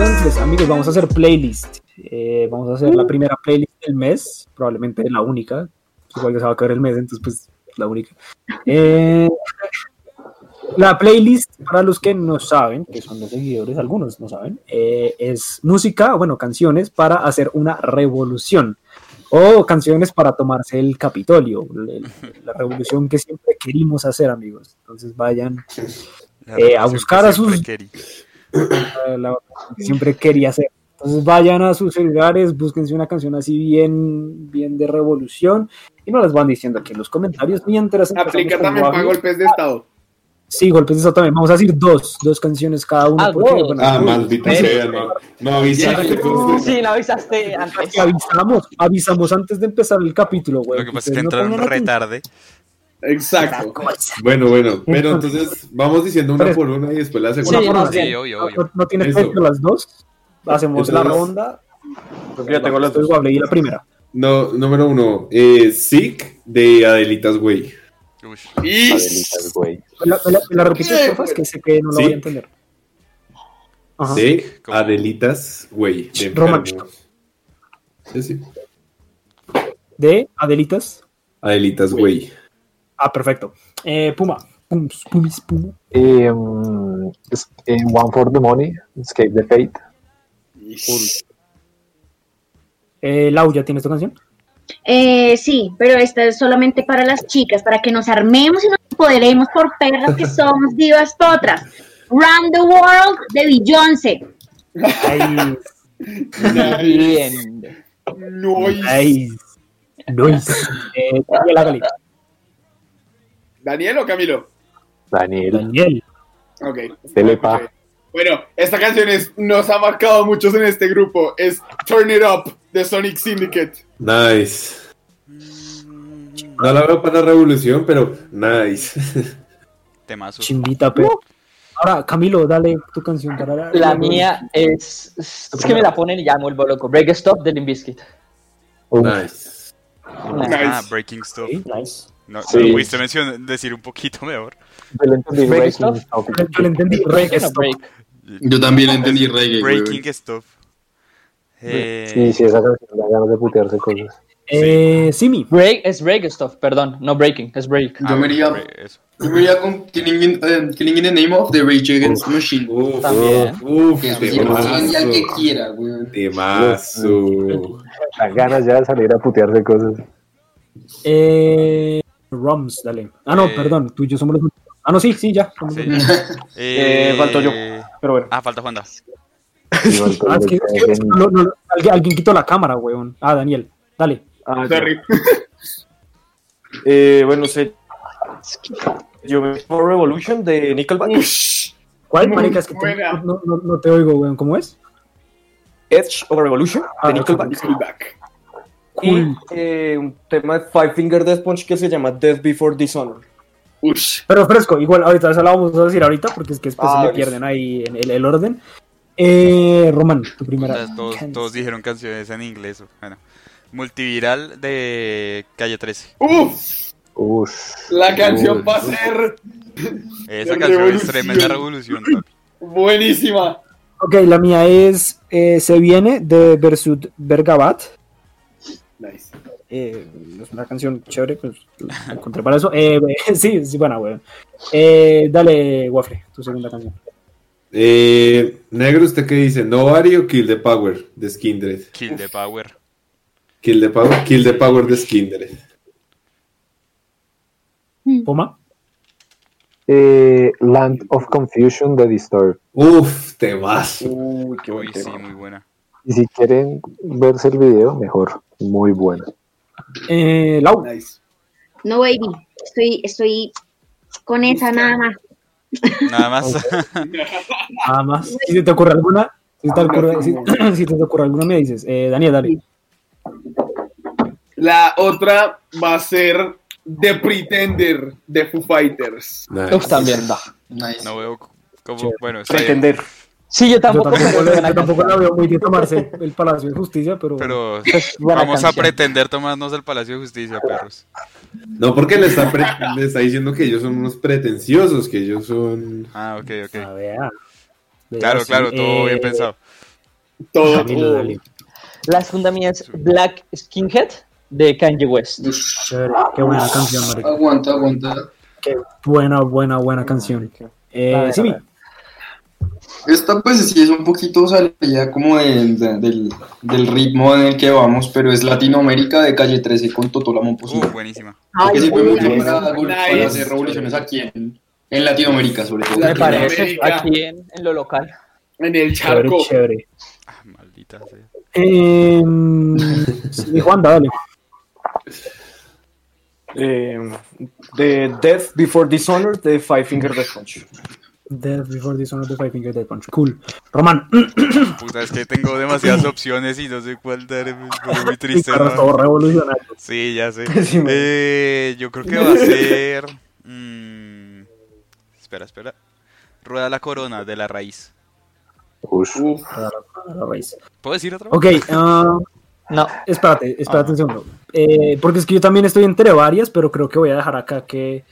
Entonces, amigos, vamos a hacer playlist. Eh, vamos a hacer la primera playlist del mes, probablemente la única. Igual que se va a acabar el mes, entonces, pues, la única. Eh, la playlist, para los que no saben, que son los seguidores, algunos no saben, eh, es música, bueno, canciones para hacer una revolución. O canciones para tomarse el Capitolio, el- la revolución que siempre querimos hacer, amigos. Entonces vayan La Eh, a buscar a sus- querí. eh, la que siempre quería hacer. Entonces vayan a sus celulares, búsquense una canción así bien, bien de revolución y nos las van diciendo aquí en los comentarios mientras Aplica también para golpes de estado. Sí, golpes de estado también. Vamos a decir dos, dos canciones cada uno. Ah, porque, bueno, Ah, maldita sea, no. No avisaste. Sí, no avisaste antes. que avisamos, avisamos antes de empezar el capítulo, güey. Lo que pasa es que no entraron retarde. Exacto. Bueno, bueno, pero entonces vamos diciendo una por una y después la Sí, segunda. no, por sí. Sí, obvio, obvio. No, no tiene Eso. efecto las dos. Hacemos la Entonces- ronda. Porque yo tengo las Entonces, dos. voy a leer la primera. No, número uno, eh, Sick de Adelitas Güey. Y Adelitas, güey. ¿Me la, me la- me la repites, porfa? Es que sé que no lo Sí. voy a entender. Ajá. ¿Cómo? Adelitas Güey. De Roman. Sí, sí. De Adelitas. Adelitas Güey. Ah, perfecto. Eh, Puma. Pums, pumis, puma. Eh, mm, es- eh, One for the Money, Escape the Fate. Eh, Lau, ¿ya tienes tu canción? Eh, sí, pero esta es solamente para las chicas, para que nos armemos y nos empoderemos por perras que somos divas potras. Run the World de Beyoncé. Bien. Nois. ay. Nice. Eh, Daniel, hágale. ¿Daniel o Camilo? Daniel, Daniel. Ok. Telepa. Bueno, esta canción es, nos ha marcado a muchos en este grupo. Es Turn It Up de Sonic Syndicate. Nice. No la veo para la revolución, pero nice. Temazo. Chimbita, pero. Ahora, Camilo, dale tu canción para La mía es. Es que me la ponen y ya me vuelvo loco. Break Stop de Limp Bizkit. Uf, nice. Ah, Breaking Stuff. Sí, nice. No, Sí. no pudiste mencionar, decir un poquito mejor. yo le entendí Break Stuff. Stop. Yo le entendí. Stop. break. Yo también entendí reggae. Breaking Stuff. Eh, Sí, sí, esa canción da ganas de putearse cosas. Eh, Simi. Break es Break Stuff, perdón. No breaking, es break. Yo me iría, yo me iría con Killing in, eh, Killing in the Name of the Rage Against Machine. Uf, También. uf, Que el que quiera, güey. Temazo. Dan ganas ya de salir a putearse cosas. Eh, Rums, dale. Ah, no, Eh. perdón. Tú y yo somos los. Ah, no, sí, sí, ya. Sí. Eh, falto yo. Pero bueno. Ah, falta Juanda. Ah, es lo que, que es que- hacen- no, no, alguien, alguien quitó la cámara, weón. Ah, Daniel. Dale. Ah. Eh, bueno, sé. Yo me por Revolution de Nickelback. ¿Cuál, marica? Es que te- no, no, no te oigo, weón. ¿Cómo es? Edge of Revolution Ah, de Nickelback. Nickelback. Cool. Y eh, un tema de Five Finger Death Punch que se llama Death Before Dishonor. Ush. Pero fresco, igual ahorita eso lo vamos a decir ahorita porque es que después Ah, se me listo. pierden ahí en el, el orden. Eh, Román, tu primera. Todas- Todos, todos dijeron canciones en inglés. Bueno, multiviral de Calle 13. Uf. La canción va a ser Esa La canción es tremenda revolución. papi. buenísima. Ok, la mía es eh, Se viene de Versud Bergabat. Nice. Eh, es una canción chévere, pues la encontré para eso. Eh, sí, sí, buena, weón. Eh, dale, Waffle, tu segunda canción. Eh, negro, ¿usted qué dice? ¿Nobody o Kill the Power de Skindred? Kill the Power. Kill the Power, Kill the Power de Skindred. Poma. Eh, Land of Confusion de Disturbed. Uf, temazo. Uy, qué Uy, sí, tema. muy buena. Y si quieren verse el video, mejor. Muy bueno. Eh, Lau. Nice. No, baby. Estoy, estoy con esa nada más. Nada más. Nada más. Si se te ocurre alguna, si te ocurre, si, si te ocurre alguna, me dices. Eh, Daniel, dale. La otra va a ser The Pretender de Foo Fighters. Nice. Uf, también da. Nice. No veo Como, Chévere. bueno, está bien, Pretender. Sí, yo Yo tampoco, pero la- yo tampoco la canción. veo muy de tomarse el Palacio de Justicia, pero, pero Es buena vamos a pretender tomarnos el Palacio de Justicia, perros. No, porque le está, pre- le está diciendo que ellos son unos pretenciosos, que ellos son... Ah, ok, a ok. ver. vea, Claro, sí, claro, todo eh, bien pensado. Todo, Camilo, todo. La segunda mía es Black Skinhead de Kanye West. Qué buena canción, marica. Aguanta, aguanta. Qué buena, buena, buena canción. Eh, A ver, sí, a. Esta pues sí es un poquito salida como del, del, del ritmo en el que vamos, pero es Latinoamérica de Calle 13 con Totó la Uh, buenísima. que sirve mucho para, para hacer revoluciones aquí en, en Latinoamérica sobre todo. Me parece aquí en, en lo local. En el chévere, charco. chévere. Ah, maldita sea. Eh, sí, Juanda, dale. Eh, de Death Before Dishonor de Five Finger Death Punch. Death Before Dishonor de Five Finger Death Punch. Cool. Román, Puta, es que tengo demasiadas opciones y no sé cuál dar. Es muy triste, todo revolucionario. Sí, ya sé. Eh, yo creo que va a ser. mm, espera, espera. Rueda la corona de la raíz. Uf. Raíz. ¿Puedo decir otra? Ok, ah, No, espérate, espérate Ah. un segundo. Eh, porque es que yo también estoy entre varias, pero creo que voy a dejar acá que.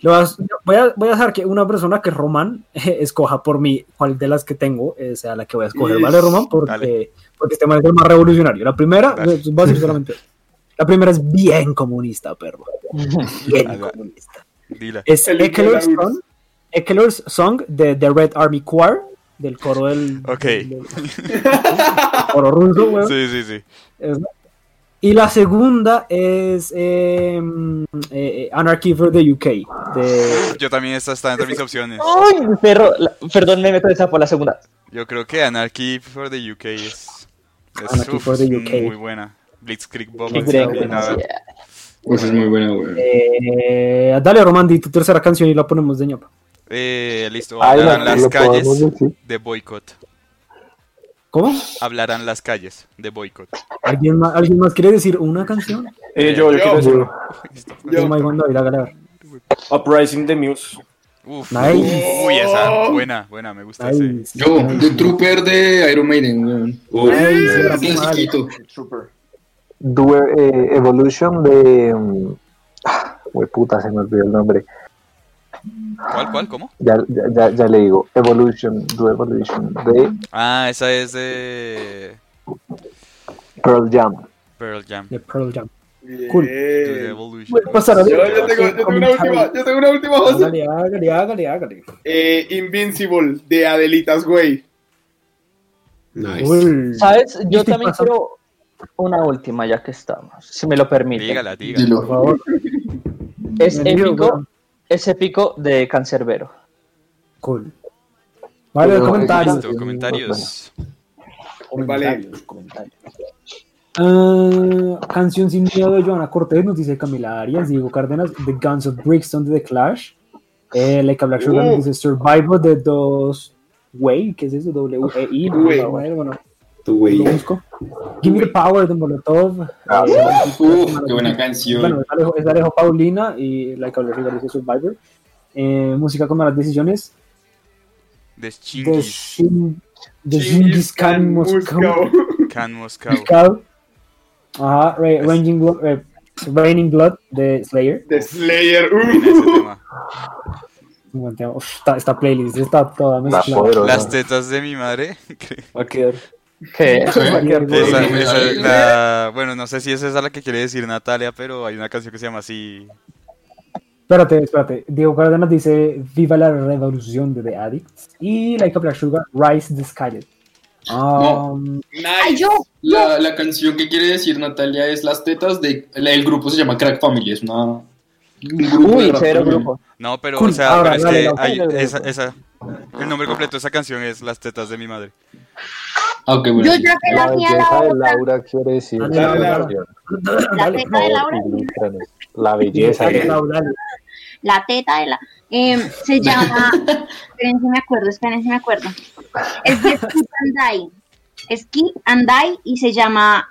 lo vas- voy, a, voy a dejar que una persona que es Román escoja por mí cuál de las que tengo eh, sea la que voy a escoger, ¿vale, Román? Porque, Dale. porque este man es el más revolucionario. La primera, eh, va a ser solamente. La primera es bien comunista, perro. Bien Dale. comunista. Dila. Es. Song, Ekeler's Song de The Red Army Choir, del coro del, Ok. del- del coro ruso, weón. Sí, sí, sí. Es- Y la segunda es eh, eh, Anarchy for the UK. De, Yo también esta está entre mis opciones. ¡Ay, perro! La- perdón, me meto esa por la segunda. Yo creo que Anarchy for the UK es. es Anarchy uf, for the es UK. muy buena. Blitzkrieg Bomb. Qué Vamos gran a ver. Nada. canción. Pues es muy buena, güey. eh, dale, Román, di tu tercera canción y la ponemos de ñapa. Eh, listo. Ay, Hablarán las calles de boicot. ¿Cómo? Hablarán las calles de boicot. ¿Alguien más, ¿Alguien más quiere decir una canción? Eh, yo, yo Yo. quiero decir Yo. Oh David, hágale a ver. Uprising the Muse. Uf, Nice. uy, esa, buena, buena, me gusta ese. Nice. Yo, The Trooper de Iron Maiden, mal. chiquito. Trooper. Eh, Evolution de. mm, ah, puta, se me olvidó el nombre. ¿Cuál, cuál, cómo? Ya, ya, ya, ya le digo. Evolution, Do Evolution de Ah, esa es de Pearl Jam. Pearl Jam. De Pearl Jam. Bien. Cool. Pasar a Yo, ver. yo tengo, yo tengo una última, yo tengo una última, José. Hágale, hágale, hágale, hágale. Eh, Invincible de Adelitas Way. nice. Uy. ¿Sabes? Yo también quiero una última, ya que estamos, si me lo permite. Dígala, dígala. Dilo. Por favor. Es épico, weón. es épico de Cancerbero. Cool. Vale, Pero, comentarios. Listo, comentarios. Comentarios, comentarios. Ah, canción sin miedo de Joana Cortés, nos dice Camila Arias, Diego Cárdenas, The Guns of Brixton de The Clash, eh, Like a Black Sugar Uh. nos dice Survivor de Dos Way, ¿qué es eso? W-E-I, bueno, Tu güey. lo busco. Give Me the Power de Molotov. Ah, eh, Uf, qué buena canción. Bueno, esa Alejo, esa Alejo Paulina y Like a dice Survivor. Eh, música con malas decisiones De Chingis, Shin, de Genghis Khan Khan Moscow. Moscow. Can Moscow. Moscow. Ajá, Ra- Raging Blood, eh, Raining Blood de Slayer. De Slayer. Uh. tema. Uf, esta, esta playlist está toda La mezclada. Las tetas de mi madre. Va a quedar. Que Esa, esa- la- bueno, no sé si es esa la que quiere decir Natalia, pero hay una canción que se llama así. Espérate, espérate. Diego Cárdenas dice Viva la revolución de The Addicts. Y Like a Black Sugar, Rise the Skylet. Um, Ay, Nice. yo. La, la canción que quiere decir Natalia es Las Tetas de... la- El grupo se llama Crack Family, es una... Grupo Uy, cero grupo. No, pero, Cool. o sea, Ahora, pero es dale, que hay- esa, esa, el nombre completo de esa canción es Las tetas de mi madre. Ah, ok, bueno. Yo ya que La la mía belleza la de otra. Laura quiere decir. Dale, esa Laura. canción. La dale, teta de Laura. La belleza de. La teta de la. em, se llama. esperen si me acuerdo, esperen si me acuerdo. Es de Skip and Die. Skip and Die y se llama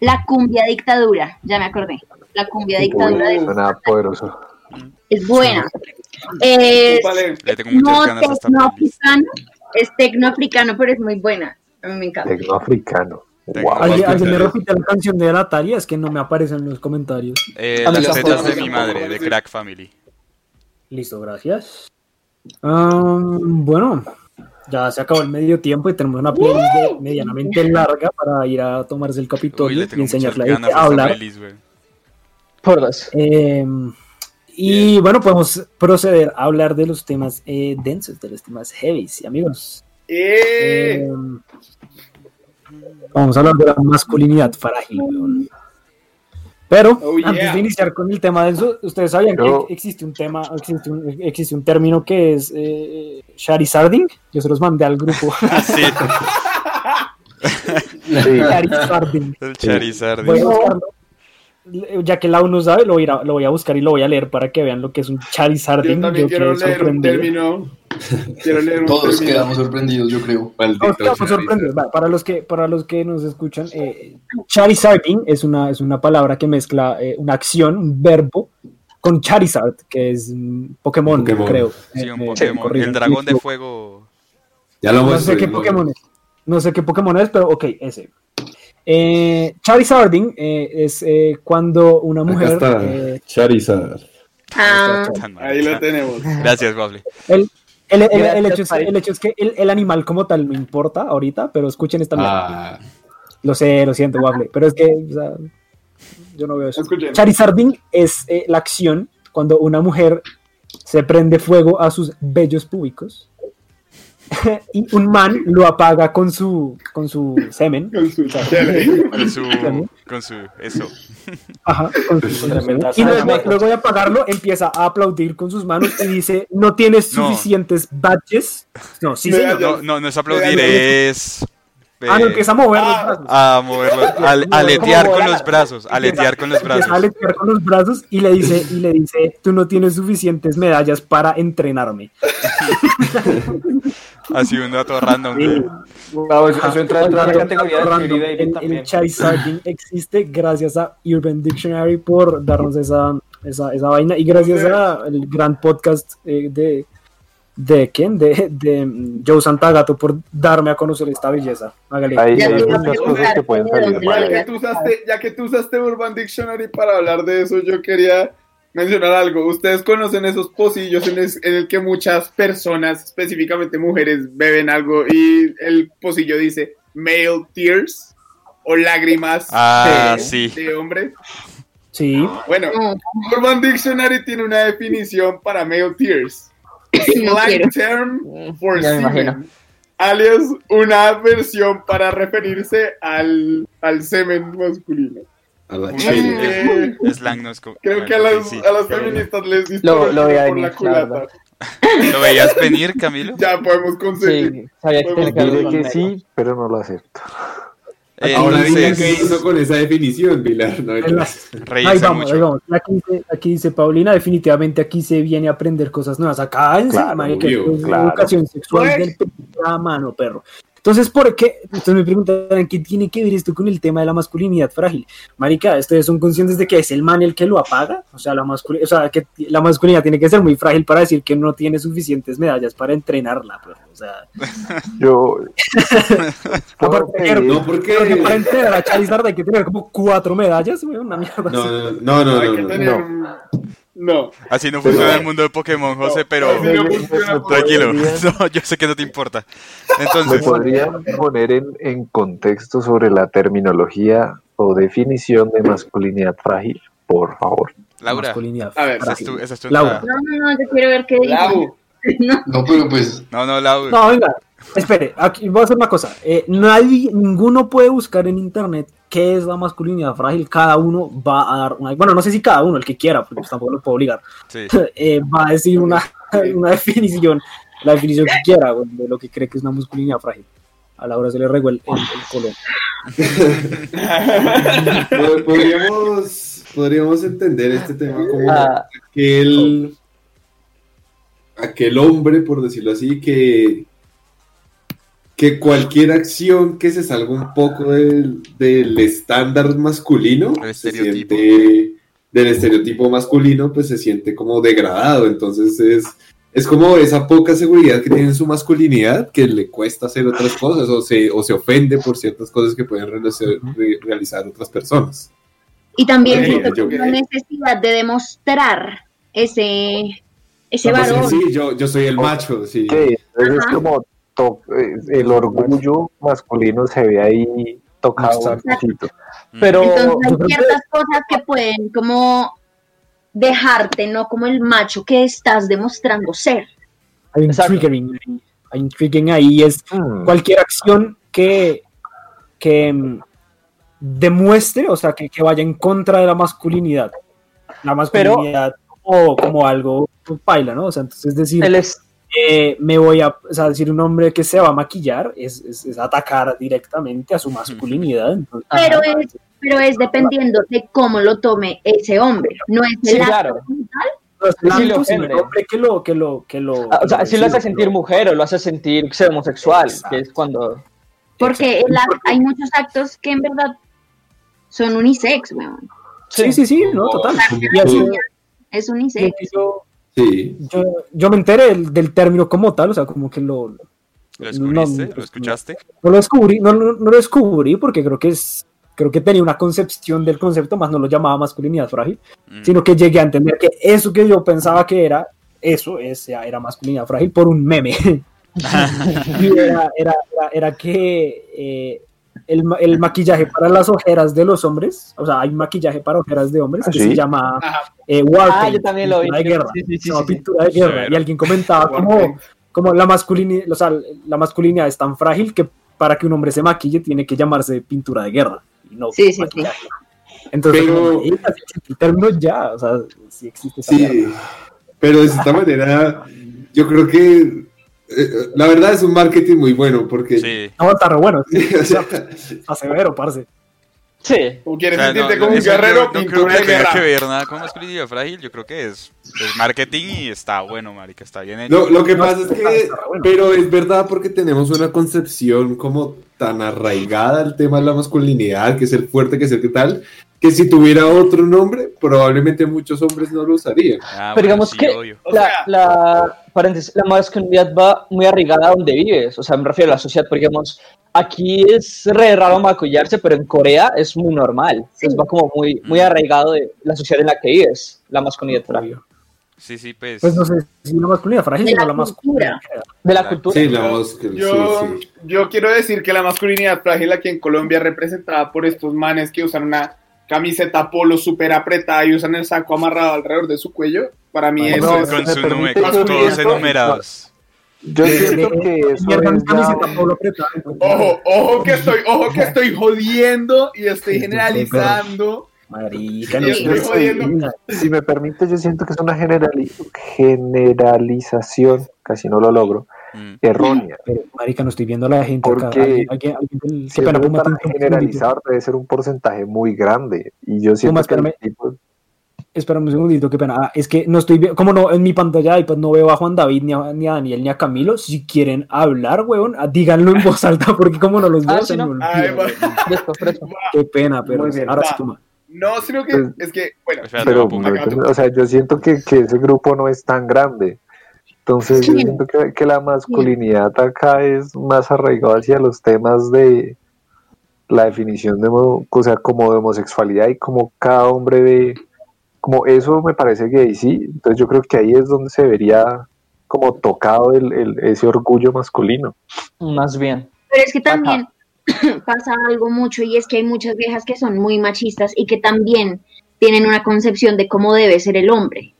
La cumbia dictadura. Ya me acordé. La cumbia dictadura de. Suena poderoso. Es buena. Es Vale. Le tengo muchas no ganas es tecnoafricano, pero es muy buena. A mí me encanta. Tecnoafricano. Tecno- Wow. ¿Alguien, alguien me repite la canción de Natalia? Es que no me aparece en los comentarios. Eh, A mí las tetas de mi madre, de. Crack Family. Listo, gracias. Bueno, ya se acabó el medio tiempo y tenemos una playlist de- medianamente larga para ir a tomarse el Uy, Capitolio le y enseñarle a hablar. playlist, güey. Por dos. Eh, y bueno, podemos proceder a hablar de los temas eh, densos, de los temas heavy, amigos. ¡Eh! Eh, vamos a hablar de la masculinidad frágil. weón. Pero Oh, antes yeah. de iniciar con el tema denso, ustedes sabían Yo- que existe un tema, existe un, existe un término que es eh, Charizarding. Yo se los mandé al grupo. Sí, Sí. Charizarding. el Charizard. Voy a buscarlo. Ya que la uno sabe, lo voy, a, lo voy a buscar y lo voy a leer para que vean lo que es un Charizarding. Yo también Yo quiero leer un término. Quiero leer un Todos término. quedamos sorprendidos, yo creo. Nos quedamos Charizard. sorprendidos. Va, Para los que, para los que nos escuchan, eh, Charizarding es una, es una palabra que mezcla eh, una acción, un verbo, con Charizard, que es un Pokémon, Pokémon. creo. Sí, un Eh, eh, Pokémon. El dragón de fuego. Ya lo No sé qué Pokémon es. No sé qué Pokémon es, pero ok, ese. Eh, Charizarding eh, es eh, cuando una Acá mujer. está. eh, Charizard. Ah, Ahí lo tenemos. Gracias, Waffle. el, el- el- hecho es, Pai. el hecho es que el, el animal como tal no importa ahorita, pero escuchen esta mierda. Ah, Lo sé, lo siento, Waffle, pero es que o sea, yo no veo eso. Escuchen. Charizarding es eh, la acción cuando una mujer se prende fuego a sus bellos públicos y un man lo apaga con su con su semen. Con su chele. Con su. Con su. Eso. Ajá, con su- con su Tremenda semen. y luego, de apagarlo empieza a aplaudir con sus manos y dice no tienes No. suficientes badges. No, sí, da- No, no, no es aplaudir, Mira, Ah, no, empieza a mover los Ah, brazos. a moverlo, a, a aletear con los brazos, aletear con los Empieza a brazos. aletear con los brazos y le dice, y le dice, tú no tienes suficientes medallas para entrenarme. Así un dato random. güey. Wow, eso, eso entra dentro de la categoría de Random. El, también. el existe gracias a Urban Dictionary por darnos esa, esa, esa vaina y gracias al gran podcast eh, de de quién de, de mm, Joe Santagato por darme a conocer esta belleza. Hágale. Hay, muchas cosas que pueden de salir. Ya que, tú usaste, ya que tú usaste Urban Dictionary para hablar de eso, yo quería mencionar algo. Ustedes conocen esos pocillos en, es- en el que muchas personas, específicamente mujeres, beben algo y el pocillo dice male tears o lágrimas Ah, de, sí. de hombre. Sí. Bueno, no, Urban Dictionary tiene una definición para male tears. no term for Ya me semen. Alias una versión para referirse al, al semen masculino. a la Así chile. que Slang no es co- creo que a las, sí. a las feministas les Lo- lo por venir, la la culata. ¿Lo veías venir, Camilo? Ya podemos conseguir. Sí, sabía que que sí, pero no lo acepto. Ahora diga Entonces, qué hizo con esa definición, Pilar. No, Ahí vamos, ahí mucho. vamos. Aquí dice, aquí dice Paulina, definitivamente aquí se viene a aprender cosas nuevas. Acá Claro, es claro. educación sexual Pues. del primera mano, perro. Entonces, ¿por qué? Entonces me preguntarán, ¿qué tiene que ver esto con el tema de la masculinidad frágil? Marica, ¿ustedes son conscientes de que es el man el que lo apaga? O sea, la, masculi- o sea, que la masculinidad tiene que ser muy frágil para decir que no tiene suficientes medallas para entrenarla, perro. O sea, Yo. Aparte, No, porque. para entrenar a Charizard hay que tener como cuatro medallas, güey, una mierda No, así. no, no, no. No. Así no funciona el mundo de Pokémon, José, pero Así no funciona. tranquilo. yo sé que no te importa. ¿Me Entonces, podrían poner en, en contexto sobre la terminología o definición de masculinidad frágil? Por favor. Laura, Masculinidad A ver, esa es frágil. tu, esa es tu Laura. No, no, no, yo quiero ver qué dice. Lau. No, No, pero pues, No, no, Laura. No, venga, espere, aquí voy a hacer una cosa. Eh, nadie, ninguno puede buscar en internet qué es la masculinidad frágil. Cada uno va a dar una. Bueno, no sé si cada uno, el que quiera, porque pues tampoco lo puedo obligar. Sí. eh, va a decir una, una definición, la definición que quiera, de lo que cree que es una masculinidad frágil. A la hora se le regó el, el, el color. Pod- Podríamos, podríamos entender este tema como Ah, aquel, aquel hombre, por decirlo así, que, que cualquier acción que se salga un poco del, del estándar masculino El se estereotipo. siente del estereotipo masculino, pues se siente como degradado. Entonces es, es como esa poca seguridad que tiene en su masculinidad que le cuesta hacer otras cosas o se, o se ofende por ciertas cosas que pueden realizar, re- realizar otras personas. Y también siento yo- que la necesidad de demostrar ese, ese Pues, varón. sí, yo, yo soy el macho, sí. Es como to- eh, el orgullo masculino se ve ahí tocado un poquito. Pero Entonces hay ciertas cosas que pueden como dejarte, no como el macho que estás demostrando ser. Hay un triggering, ahí, hay un triggering ahí, es Hmm. cualquier acción que, que mm, demuestre, o sea, que, que vaya en contra de la masculinidad. La masculinidad como, como algo paila, ¿no? O sea, entonces es decir, es eh, me voy a, o sea, decir un hombre que se va a maquillar es, es- es atacar directamente a su masculinidad. Entonces, Pero es, pero es dependiendo de cómo lo tome ese hombre. No es el Sí, claro. no es sí el hombre que lo, que lo, que lo. Ah, o sea, si lo hace sentir mujer o lo hace sentir ser homosexual, Exacto. que es cuando... Porque el hay muchos actos que en verdad son unisex, weón. Sí, sí, sí, no, total. Es unisex. yo, Sí. yo, yo me enteré del, del término como tal, o sea, como que lo, ¿Lo descubriste? No, ¿Lo escuchaste? no lo descubrí, no, no, no lo descubrí porque creo que es, creo que tenía una concepción del concepto, más no lo llamaba masculinidad frágil, Mm. sino que llegué a entender que eso que yo pensaba que era, eso es, era masculinidad frágil por un meme. y era, era, era, era que eh, el, el maquillaje para las ojeras de los hombres, o sea, hay maquillaje para ojeras de hombres ¿Ah, que sí? se llama eh, war Ah, paint, yo también lo vi. pintura de guerra. Sí, sí, pintura de guerra. Y alguien comentaba como, como la masculinidad, o sea, la masculinidad es tan frágil que para que un hombre se maquille tiene que llamarse pintura de guerra. Y no Sí, sí, sí. maquillaje. Entonces, Pero- como, "Ey, así existe el término ya, o sea, sí existe esa pero de esta manera, yo creo que eh, la verdad es un marketing muy bueno porque Sí. No, está re bueno, sí, o sea, está severo, parce. Sí. ¿Tú O quieres sea, no, sentirte no, como un guerrero? yo no creo que tenga que ver nada con masculinidad frágil. Yo creo que es, es marketing y está bueno, marica. Está bien hecho. Lo, lo que No, pasa es que, está bueno. pero es verdad porque tenemos una concepción como tan arraigada al tema de la masculinidad, que es el fuerte, que es el que tal, que si tuviera otro nombre, probablemente muchos hombres no lo usarían. Ah, Pero bueno, digamos sí, que obvio. O la, sea- la, paréntesis, la masculinidad va muy arraigada a donde vives, o sea, me refiero a la sociedad, porque digamos, aquí es re raro maquillarse, pero en Corea es muy normal, Sí. Entonces va como muy, muy Mm. arraigado de la sociedad en la que vives, la masculinidad frágil. Sí, sí, pues. Pues no sé si la masculinidad frágil, sino la masculinidad. De la cultura. Sí, la voz que- Yo, sí, sí. yo quiero decir que la masculinidad frágil aquí en Colombia representada por estos manes que usan una camiseta polo súper apretada y usan el saco amarrado alrededor de su cuello. Para mí eso no, es... con todos enumerados. Yo siento que eso es ya-. Ojo, ojo que estoy, ojo que estoy jodiendo y estoy generalizando. Marica, no estoy jodiendo. si me permite, yo siento que es una generali- generalización, casi no lo logro, Mm. errónea. Pero, marica, no estoy viendo a la gente acá. Porque Alguien- alguien- alguien del- Si pena, para generalizar, debe ser un porcentaje muy grande. Y yo siento que el espérame. tipo- Espérame un segundito, qué pena. Ah, es que no estoy viendo, como no, en mi pantalla de iPad no veo a Juan David, ni a, ni a Daniel, ni a Camilo. Si quieren hablar, weón, ah, díganlo en voz alta, porque como no los veo, Ah, se sí, me ¿no? olvida, Ay. Fresco, fresco. Qué pena, pero bien, ahora va. sí toma. No, sino que Pues- es que, bueno, pero, acá tú. o sea, yo siento que, que ese grupo no es tan grande. Entonces, yo siento que, que la masculinidad acá es más arraigada hacia los temas de la definición de, o sea, como de homosexualidad y como cada hombre ve, como eso me parece gay, sí. Entonces, yo creo que ahí es donde se vería como tocado el, el- ese orgullo masculino. Más bien. Pero es que también pasa algo mucho y es que hay muchas viejas que son muy machistas y que también tienen una concepción de cómo debe ser el hombre.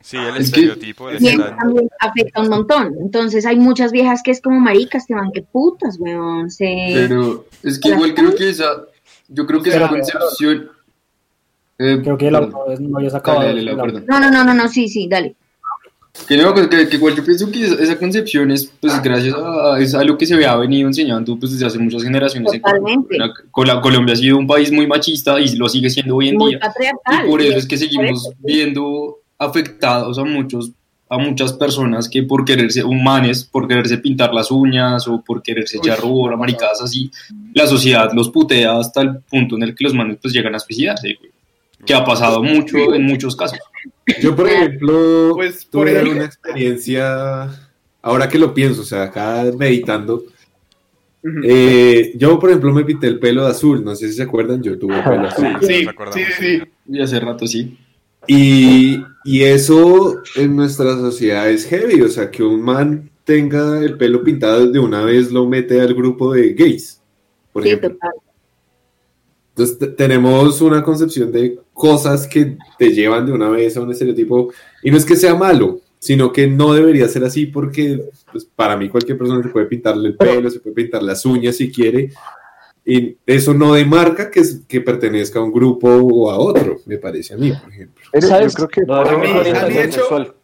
Sí, el Es que- estereotipo, el Y eso estándar. también afecta un montón. Entonces hay muchas viejas que es como maricas, que van que putas, weón. Se... Pero es que igual creo que esa, yo creo que esa concepción... eh, Creo que el auto es- no había sacado. Dale, perdón. No, no, no, no, no, sí, sí, dale. Que no, que, que igual yo pienso que esa, esa concepción es pues gracias a, es a lo que se había venido enseñando pues desde hace muchas generaciones. en Totalmente. Colombia. Col- Colombia ha sido un país muy machista y lo sigue siendo hoy en Muy día. patriarcal. Y por eso es que seguimos viendo afectados a muchos a muchas personas que por quererse humanes, por quererse pintar las uñas o por quererse echar rubor a maricadas así, la sociedad los putea hasta el punto en el que los manes pues llegan a suicidarse. que ha pasado mucho en muchos casos. Yo, por ejemplo, Pues, por tuve ejemplo- una experiencia, ahora que lo pienso, o sea, acá meditando, eh, yo, por ejemplo, me pinté el pelo de azul, no sé si se acuerdan, yo tuve pelo azul. Sí, nos acordamos, sí, sí, sí. Y hace rato sí. Y, y eso en nuestra sociedad es heavy, o sea, que un man tenga el pelo pintado de una vez lo mete al grupo de gays, por Sí, ejemplo. total. Entonces tenemos una concepción de cosas que te llevan de una vez a un estereotipo, y no es que sea malo, sino que no debería ser así porque pues, para mí cualquier persona se puede pintarle el pelo, se puede pintar las uñas si quiere, y eso no demarca que, que pertenezca a un grupo o a otro, me parece a mí, por ejemplo. ¿Sabes? Yo creo que No, no, no, no,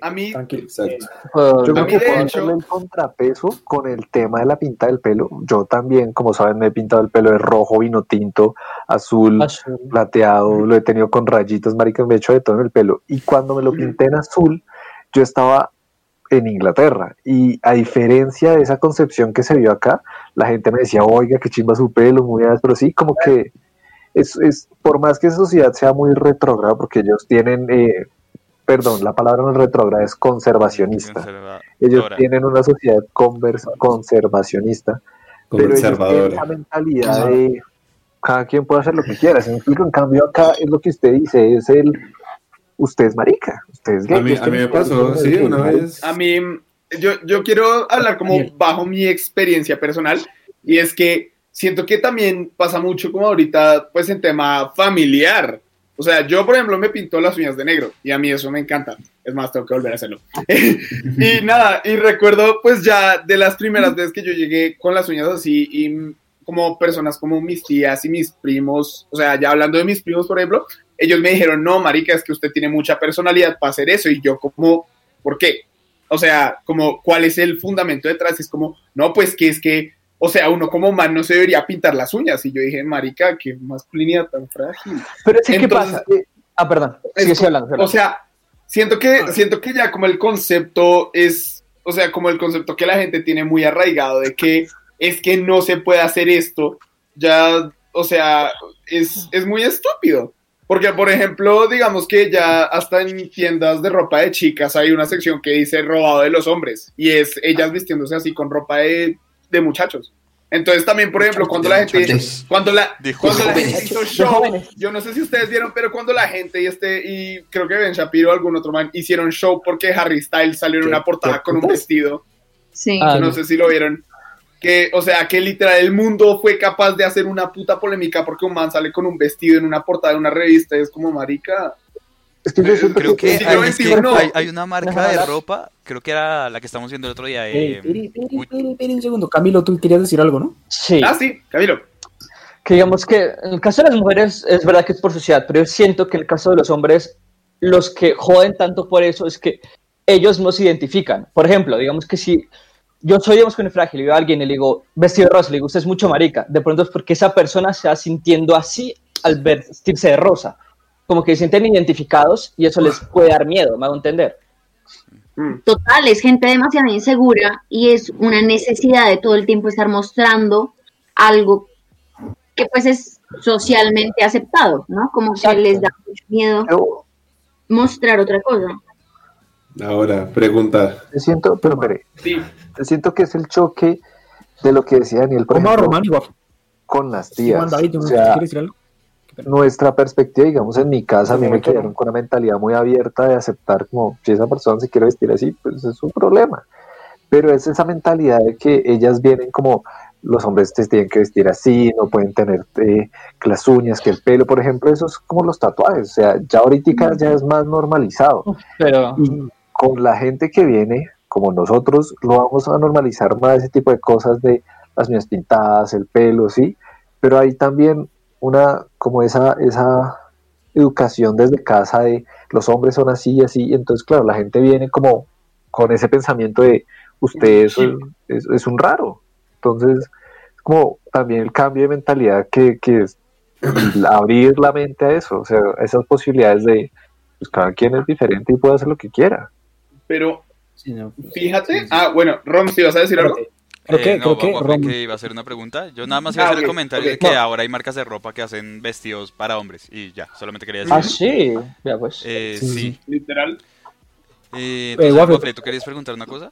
A mí, tranquilo. Exacto. Uh, Yo que de puedo hecho- el contrapeso con el tema de la pinta del pelo. Yo también, como saben, me he pintado el pelo de rojo, vino tinto, azul, azul. plateado, lo he tenido con rayitos, marica, me he hecho de todo en el pelo. Y cuando me lo pinté en azul, yo estaba en Inglaterra. Y a diferencia de esa concepción que se vio acá, la gente me decía, oiga, qué chimba su pelo, muy bien", pero sí, como que es, es por más que esa sociedad sea muy retrógrada, porque ellos tienen, eh, perdón, la palabra no es retrógrada, es conservacionista. Ellos tienen una sociedad conservacionista, pero ellos tienen Conservadora. mentalidad de cada quien puede hacer lo que quiera. ¿sí me explico? En cambio, acá es lo que usted dice, es el usted es marica, usted es gay. A mí, a mí me pasó, gay, sí, una vez. a mí, yo, yo quiero hablar como bajo mi experiencia personal y es que siento que también pasa mucho como ahorita, pues en tema familiar. O sea, yo, por ejemplo, me pinto las uñas de negro y a mí eso me encanta. Es más, tengo que volver a hacerlo. y nada, y recuerdo pues ya de las primeras veces que yo llegué con las uñas así y como personas como mis tías y mis primos, o sea, ya hablando de mis primos, por ejemplo, ellos me dijeron, no, marica, es que usted tiene mucha personalidad para hacer eso. Y yo como, ¿por qué? O sea, como, ¿cuál es el fundamento detrás? Es como, no, pues que es que, o sea, uno como man no se debería pintar las uñas. Y yo dije, marica, qué masculinidad tan frágil. Pero es que, ¿qué Entonces- pasa? Ah, perdón. Sigue hablando. O sea, siento que, siento que ya como el concepto es, o sea, como el concepto que la gente tiene muy arraigado de que es que no se puede hacer esto, ya, o sea, es, es muy estúpido. Porque, por ejemplo, digamos que ya hasta en tiendas de ropa de chicas hay una sección que dice robado de los hombres y es ellas vistiéndose así con ropa de, de muchachos. Entonces también, por ejemplo, cuando la gente, cuando la, cuando la gente hizo show, yo no sé si ustedes vieron, pero cuando la gente y este, y creo que Ben Shapiro o algún otro man hicieron show porque Harry Styles salió en ¿Qué- una portada con un vestido, Sí. Ah, no no. sé si lo vieron, que, o sea, que literal el mundo fue capaz de hacer una puta polémica porque un man sale con un vestido en una portada de una revista, y es como marica. Es que yo siento Creo que, hay, yo es que entiendo. hay, hay una marca de ropa, creo que era la que estamos viendo el otro día. Eh, eh, uy, espere, espere un segundo. Camilo, tú querías decir algo, ¿no? Sí. Ah, sí, Camilo. que digamos que en el caso de las mujeres es verdad que es por sociedad, pero yo siento que en el caso de los hombres, los que joden tanto por eso es que ellos no se identifican. Por ejemplo, digamos que si yo soy, digamos, con el frágil y veo a alguien y le digo, vestido de rosa, le digo, usted es mucho marica, de pronto es porque esa persona se va sintiendo así al vestirse de rosa. Como que se sienten identificados y eso les puede dar miedo, me hago entender. Total, es gente demasiado insegura y es una necesidad de todo el tiempo estar mostrando algo que pues es socialmente aceptado, ¿no? Como que Exacto. les da mucho miedo mostrar otra cosa. Ahora, pregunta. yo siento, pero espere, Sí, yo siento que es el choque de lo que decía Daniel, por ¿Cómo va, ejemplo, Román? Igual. con las Sí, tías. David, O ¿tú sea, ¿quieres decir algo? Nuestra perspectiva, digamos, en mi casa, a mí me quedaron con una mentalidad muy abierta de aceptar como si esa persona se quiere vestir así, pues es un problema. Pero es esa mentalidad de que ellas vienen como los hombres te tienen que vestir así, no pueden tener eh, las uñas, que el pelo, por ejemplo, eso es como los tatuajes, o sea, ya ahorita ya es más normalizado. Pero Y con la gente que viene, como nosotros, lo vamos a normalizar más ese tipo de cosas de las uñas pintadas, el pelo, sí, pero hay también una, como esa, esa educación desde casa de los hombres son así y así, y entonces, claro, la gente viene como con ese pensamiento de usted es, es, es un raro. Entonces, es como también el cambio de mentalidad que, que es abrir la mente a eso, o sea, esas posibilidades de, pues cada quien es diferente y puede hacer lo que quiera. pero Sí, no. fíjate. Ah, bueno, Rom, si vas a decir algo. Creo Eh, que, no, creo que que iba a hacer una pregunta. Yo nada más iba a Ah, hacer el comentario ok. de que No. ahora hay marcas de ropa que hacen vestidos para hombres. Y ya, solamente quería decir Ah, sí. Ya pues. Eh, Sí, sí. sí. Literal. Eh, entonces, Waffle. Waffle, ¿tú querías preguntar una cosa?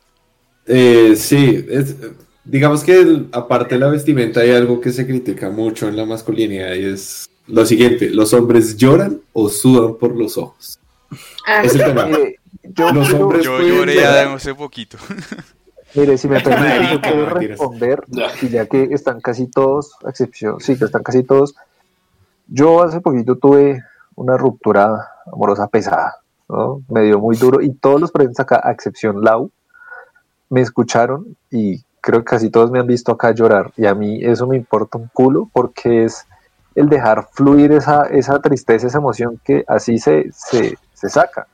Eh, sí, es- digamos que el- aparte de la vestimenta hay algo que se critica mucho en la masculinidad y es lo siguiente, los hombres lloran o sudan por los ojos. Ah, Es el tema. Yo Los hombres Yo lloré llorar. hace poquito. Mire, si me permite, yo mentiras. responder, y ya que están casi todos, a excepción, sí, que están casi todos. Yo hace poquito tuve una ruptura amorosa pesada, ¿no? Me dio muy duro, y todos los presentes acá, a excepción Lau, me escucharon y creo que casi todos me han visto acá llorar, y a mí eso me importa un culo porque es el dejar fluir esa, esa tristeza, esa emoción que así se, se, se saca.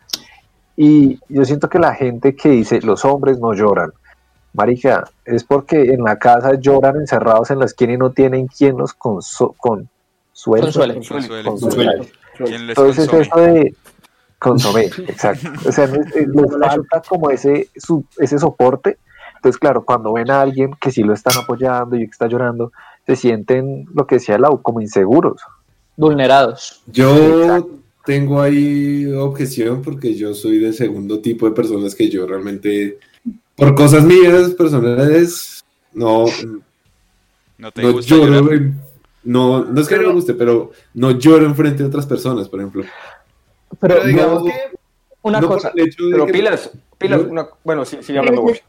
Y yo siento que la gente que dice los hombres no lloran, Marica, es porque en la casa lloran encerrados en la esquina y no tienen quien los conso- con suele. Consuele. Consuele. Consuele. ¿Quién les Entonces consome? eso de consomé, exacto. O sea, eh, les falta como ese, su- ese soporte. Entonces, claro, cuando ven a alguien que sí lo están apoyando y que está llorando, se sienten, lo que decía Lau, como inseguros. Vulnerados. Yo tengo ahí objeción porque yo soy del segundo tipo de personas que yo realmente, por cosas mías personales, no, ¿No te no gusta lloro. en- no, no es que no Pero- me guste, pero no lloro enfrente de otras personas, por ejemplo. Pero, Pero digamos no- que una No cosa. Pero que- pilas, pilas, una, bueno, sí, sigue hablando Waffle.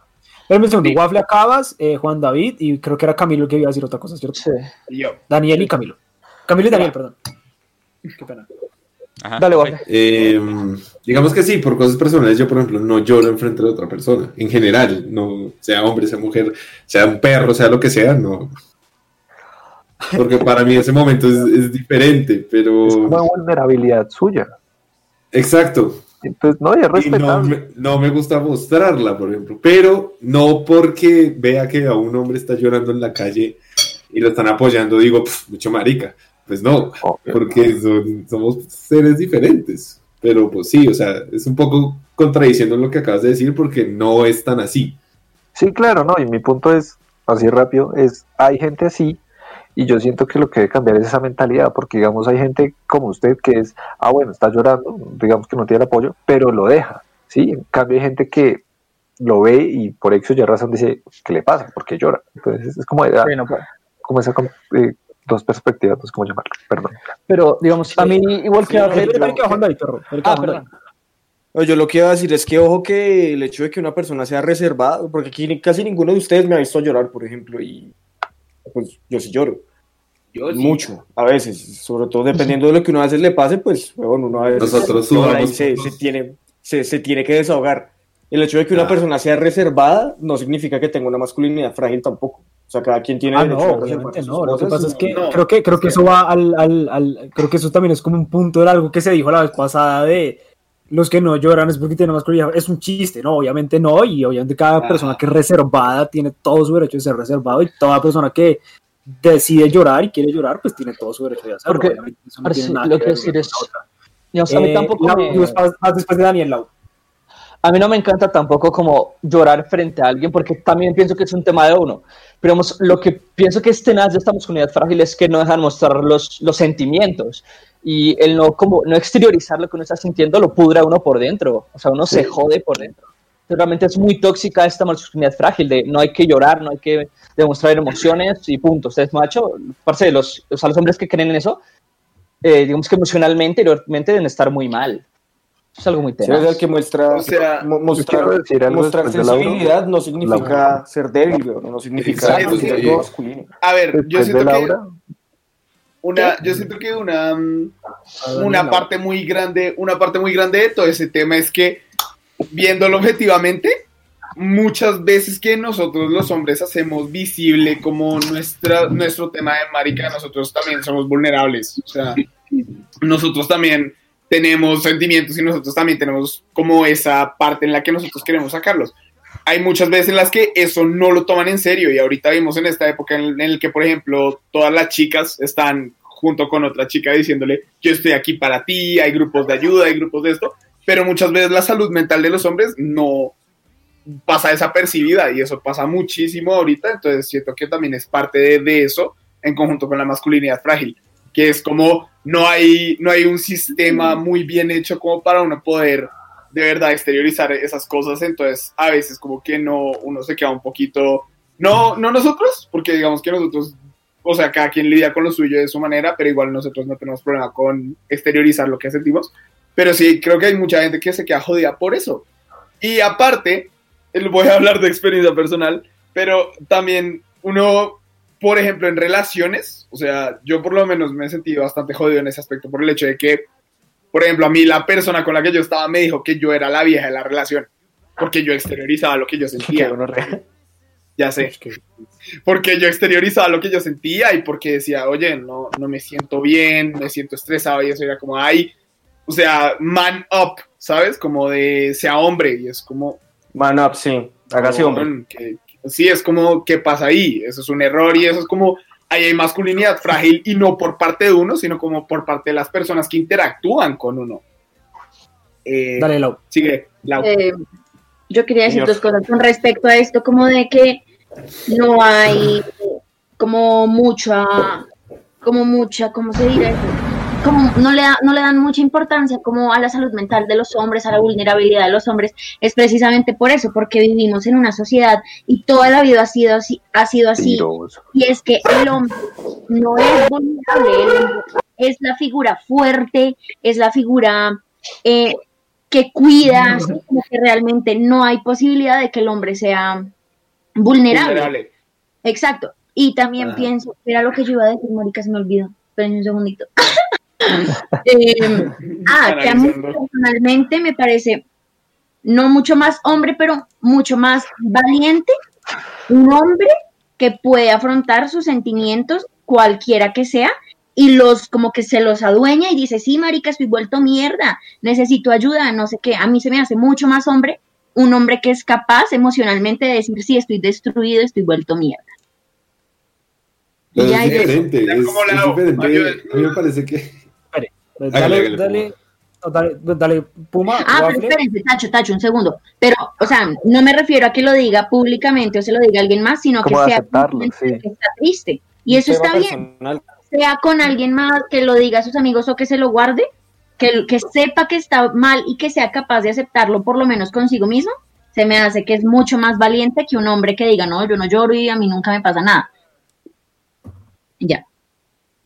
Espérame un segundo, Waffle acabas, eh, Juan David, y creo que era Camilo el que iba a decir otra cosa, ¿cierto? Sí. yo. Daniel y Camilo. Camilo y Daniel, perdón. Qué pena. Ajá, Dale, ok. Waffle. Eh, digamos que sí, por cosas personales, yo por ejemplo no lloro enfrente de otra persona, en general, no sea hombre, sea mujer, sea un perro, sea lo que sea, no. Porque para mí ese momento es, es diferente, Es pero una vulnerabilidad suya. exacto. Entonces, no, y es Y no respetable. me, no me gusta mostrarla, por ejemplo, pero no porque vea que a un hombre está llorando en la calle y lo están apoyando, digo, "Pf, mucho marica. Pues no, porque son- somos seres diferentes. Pero pues sí, o sea, es un poco contradiciendo lo que acabas de decir porque no es tan así. Sí, claro, no, y mi punto es, así rápido, es, hay gente así, y yo siento que lo que debe cambiar es esa mentalidad, porque digamos, hay gente como usted que es, ah, bueno, está llorando, digamos que no tiene el apoyo, pero lo deja, ¿sí? En cambio hay gente que lo ve y por X o Y razón dice, ¿qué le pasa? ¿Por qué llora? Entonces es como, ah, Sí, no, pues. como esa eh, dos perspectivas, no sé cómo llamarlo, perdón. Pero, digamos, a mí, igual que Ah, yo lo que iba a decir es que ojo que el hecho de que una persona sea reservada, porque aquí casi ninguno de ustedes me ha visto llorar, por ejemplo, y pues yo sí lloro. Yo sí. Mucho, a veces, sobre todo dependiendo de lo que uno a veces le pase, pues bueno, uno a veces Nosotros y se, se tiene, se, se tiene que desahogar. El hecho de que una Ah. persona sea reservada no significa que tenga una masculinidad frágil tampoco. O sea, cada quien tiene Ah, derecho no, a reservar obviamente no. Lo que pasa es que no. creo que creo que eso va al, al, al- creo que eso también es como un punto de algo que se dijo la vez pasada de los que no lloran es porque tienen masculinidad. Es un chiste, no, obviamente no, y obviamente cada persona que es reservada tiene todo su derecho de ser reservado y toda persona que decide llorar y quiere llorar, pues tiene todo su derecho de hacerlo. Porque, obviamente, eso no sí, nada lo que decir es- digamos, a mí Eh, tampoco Lau, me- y después- más después de Daniel Lau. A mí no me encanta tampoco como llorar frente a alguien, porque también pienso que es un tema de uno. Pero digamos, lo que pienso que es tenaz de esta masculinidad frágil es que no dejan mostrar los, los sentimientos. Y el no, como, no exteriorizar lo que uno está sintiendo lo pudra uno por dentro. O sea, uno se jode por dentro. Entonces, realmente es muy tóxica esta masculinidad frágil de no hay que llorar, no hay que demostrar emociones y punto. Usted es macho, parce, los, o sea, los hombres que creen en eso, eh, digamos que emocionalmente, interiormente deben estar muy mal. Es algo muy tenaz. el que muestra, O sea, mo- mostrar, decir algo mostrar Laura. sensibilidad no significa ser débil, weón, no significa Exacto, ser sí. masculino. A ver, yo siento que Laura, una, yo siento que una, mm, una parte muy grande, una parte muy grande de todo ese tema es que, viéndolo objetivamente, muchas veces que nosotros los hombres hacemos visible como nuestra, nuestro tema de marica, nosotros también somos vulnerables. O sea, nosotros también tenemos sentimientos y nosotros también tenemos como esa parte en la que nosotros queremos sacarlos. Hay muchas veces en las que eso no lo toman en serio y ahorita vimos en esta época en, en el que, por ejemplo, todas las chicas están junto con otra chica diciéndole, yo estoy aquí para ti, hay grupos de ayuda, hay grupos de esto, pero muchas veces la salud mental de los hombres no, pasa desapercibida y eso pasa muchísimo ahorita, entonces siento que también es parte de, de eso en conjunto con la masculinidad frágil, que es como no hay, no hay un sistema muy bien hecho como para uno poder de verdad exteriorizar esas cosas, entonces a veces como que no, uno se queda un poquito, no, no nosotros, porque digamos que nosotros, o sea, cada quien lidia con lo suyo de su manera, pero igual nosotros no tenemos problema con exteriorizar lo que sentimos, pero sí, creo que hay mucha gente que se queda jodida por eso. Y aparte, voy a hablar de experiencia personal, pero también uno, por ejemplo, en relaciones, o sea, yo por lo menos me he sentido bastante jodido en ese aspecto por el hecho de que, por ejemplo, a mí la persona con la que yo estaba me dijo que yo era la vieja de la relación, porque yo exteriorizaba lo que yo sentía. Ya sé. Porque yo exteriorizaba lo que yo sentía y porque decía, oye, no, no me siento bien, me siento estresado y eso era como, ay, o sea, man up, ¿sabes? Como de sea hombre y es como... Man up, sí. Como, hombre. mm, que- sí, es como, ¿qué pasa ahí? Eso es un error y eso es como, ahí hay masculinidad frágil y no por parte de uno, sino como por parte de las personas que interactúan con uno. Eh, Dale, Lau. Sigue, Lau. Eh, yo quería decir Señor. dos cosas con respecto a esto, como de que no hay como mucha, como mucha, ¿cómo se dirá eso? Como no le, da- no le dan mucha importancia como a la salud mental de los hombres, a la vulnerabilidad de los hombres, es precisamente por eso, porque vivimos en una sociedad y toda la vida ha sido así, ha sido así. Y es que el hombre no es vulnerable, el hombre es la figura fuerte, es la figura eh, que cuida, que realmente no hay posibilidad de que el hombre sea vulnerable. Vulnerable. Exacto. Y también Ajá. pienso, era lo que yo iba a decir, Mónica, se me olvidó. Esperen un segundito. Eh, ah, que a mí personalmente me parece no mucho más hombre, pero mucho más valiente. Un hombre que puede afrontar sus sentimientos, cualquiera que sea, y los como que se los adueña y dice, sí, marica, estoy vuelto mierda, necesito ayuda, no sé qué. A mí se me hace mucho más hombre un hombre que es capaz emocionalmente de decir, sí, estoy destruido, estoy vuelto mierda. Pero Ya, es diferente. A mí me parece que... Dale, dale, dale, dale, Puma. Ah, pero espérense, Tacho, Tacho, un segundo. Pero, o sea, no me refiero a que lo diga públicamente o se lo diga a alguien más, sino que sea sí. que está triste. Y eso está bien. Sea con alguien más, que lo diga a sus amigos o que se lo guarde, que, que sepa que está mal y que sea capaz de aceptarlo por lo menos consigo mismo, se me hace que es mucho más valiente que un hombre que diga, no, yo no lloro y a mí nunca me pasa nada. Ya.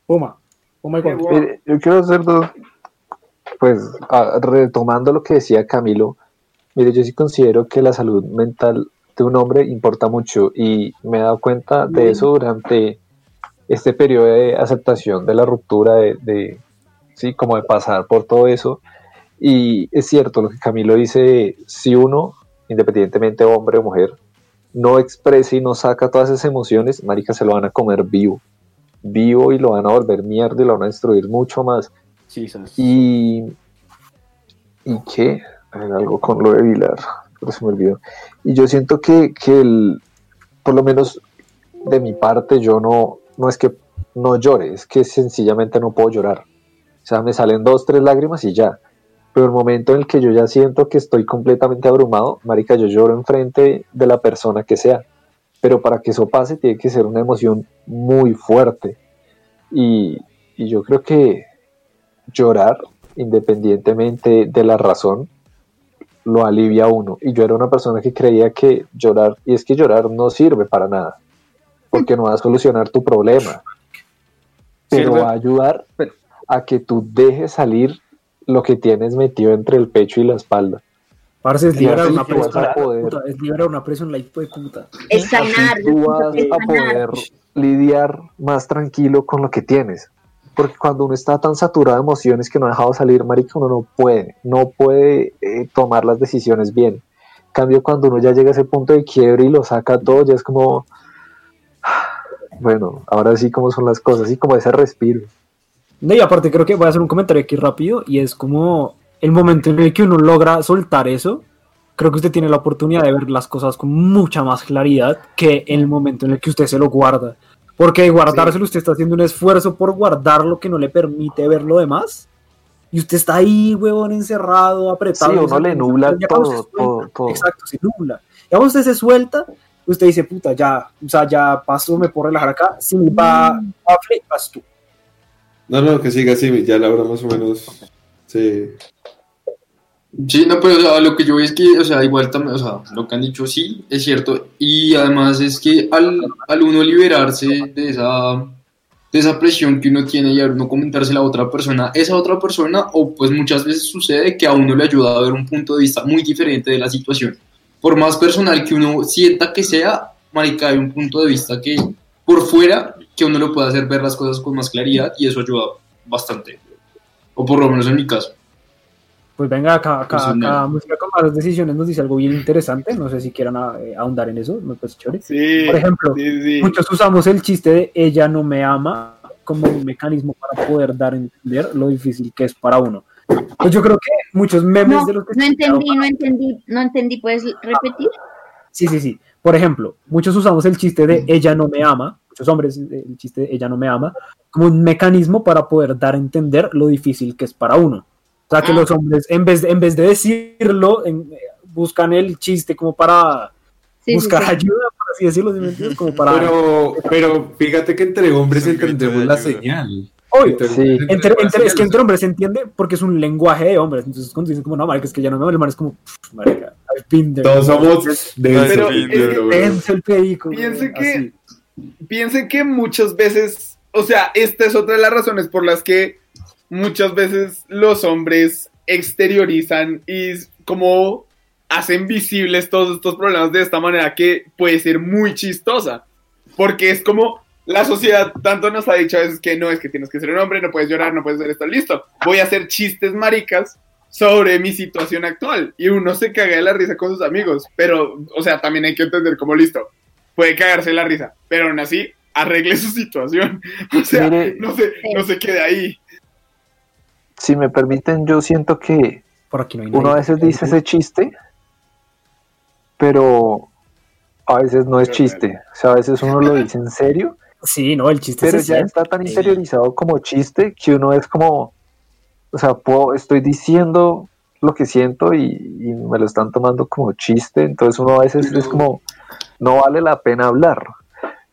Puma. Puma y Qué Juan. bueno. Mire, yo quiero hacer dos, pues a- retomando lo que decía Camilo, mire, yo sí considero que la salud mental de un hombre importa mucho y me he dado cuenta de eso durante este periodo de aceptación de la ruptura, de, de, sí, como de pasar por todo eso. Y es cierto lo que Camilo dice, si uno, independientemente hombre o mujer, no expresa y no saca todas esas emociones, marica, se lo van a comer vivo vivo y lo van a volver mierda y lo van a destruir mucho más. Y. ¿Y ver, algo con lo de Vilar, pero se me olvidó. Y yo siento que, que el, por lo menos de mi parte, yo no, no es que no llore, es que sencillamente no puedo llorar. O sea, me salen dos, tres lágrimas y ya. Pero el momento en el que yo ya siento que estoy completamente abrumado, marica, yo lloro enfrente de la persona que sea. Pero para que eso pase tiene que ser una emoción muy fuerte. Y, y yo creo que llorar, independientemente de la razón, lo alivia a uno. Y yo era una persona que creía que llorar, y es que llorar no sirve para nada, porque no va a solucionar tu problema, pero Sirve. va a ayudar a que tú dejes salir lo que tienes metido entre el pecho y la espalda. Parce, es Y liberar una tú vas presión. a poder- puta, es liberar una presión, la hijo de puta. Es Así sanar. tú vas es a sanar. poder lidiar más tranquilo con lo que tienes. Porque cuando uno está tan saturado de emociones que no ha dejado salir, marica, uno no puede, no puede eh, tomar las decisiones bien. En cambio, cuando uno ya llega a ese punto de quiebre y lo saca todo, ya es como, bueno, ahora sí cómo son las cosas, así como ese respiro. No, y aparte creo que voy a hacer un comentario aquí rápido y es como el momento en el que uno logra soltar eso, creo que usted tiene la oportunidad de ver las cosas con mucha más claridad que en el momento en el que usted se lo guarda. Porque guardárselo usted está haciendo un esfuerzo por guardar lo que no le permite ver lo demás. Y usted está ahí, huevón, encerrado, apretado. Sí, uno le nubla cuando todo, todo, todo. Exacto, se nubla. Ya usted se suelta, usted dice, puta, ya, o sea, ya paso, me puedo relajar acá. Si va, va, vas tú. No, no, que siga así, ya la hora más o menos. Sí. Sí, no, pero o sea, lo que yo veo es que, o sea, igual también, o sea, lo que han dicho sí, es cierto. Y además es que al, al uno liberarse de esa, de esa presión que uno tiene y al uno comentarse a la otra persona, esa otra persona, o pues muchas veces sucede que a uno le ayuda a ver un punto de vista muy diferente de la situación. Por más personal que uno sienta que sea, marica, hay un punto de vista que por fuera, que uno lo puede hacer ver las cosas con más claridad y eso ayuda bastante. O por lo menos en mi caso. Pues venga, acá, acá, Pues, acá no. Música con malas decisiones nos dice algo bien interesante. No sé si quieran eh, ahondar en eso, me parece chévere. Sí, Por ejemplo, sí, sí. muchos usamos el chiste de ella no me ama como un mecanismo para poder dar a entender lo difícil que es para uno. Pues yo creo que muchos memes No, de los que no entendí, no entendí, no entendí. ¿Puedes repetir? Sí, sí, sí. Por ejemplo, muchos usamos el chiste de ella no me ama, muchos hombres el chiste de ella no me ama, como un mecanismo para poder dar a entender lo difícil que es para uno. O sea, que Ah. los hombres, en vez de, en vez de decirlo, en- buscan el chiste como para Sí, sí, buscar sí. ayuda, por así decirlo, ¿sí entiendes? como para... Pero, pero fíjate que entre hombres de entendemos la señal. Obvio. Entre Sí. Entre, entre- es que entre hombres se entiende porque es un lenguaje de hombres. Entonces, cuando dicen como, no, marica, es que ya no me ama, el man es como, "Pff, marica, I've been there". Todos somos de Pero ese es que el así. Piensen que muchas veces, o sea, esta es otra de las razones por las que muchas veces los hombres exteriorizan y como hacen visibles todos estos problemas de esta manera que puede ser muy chistosa. Porque es como la sociedad tanto nos ha dicho a veces que no, es que tienes que ser un hombre, no puedes llorar, no puedes hacer esto, listo. Voy a hacer chistes maricas sobre mi situación actual. Y uno se caga de la risa con sus amigos. Pero, o sea, también hay que entender como listo puede cagarse la risa, pero aún así arregle su situación. O sea, Mire- no se, no se quede ahí. Si me permiten, yo siento que Por aquí no hay uno a veces dice ese chiste, pero a veces no es Pero chiste. O sea, a veces uno lo dice en serio, Sí, no, el chiste pero se ya siente. está tan interiorizado como chiste que uno es como, o sea, puedo- estoy diciendo lo que siento y, y me lo están tomando como chiste, entonces uno a veces es como, no vale la pena hablar.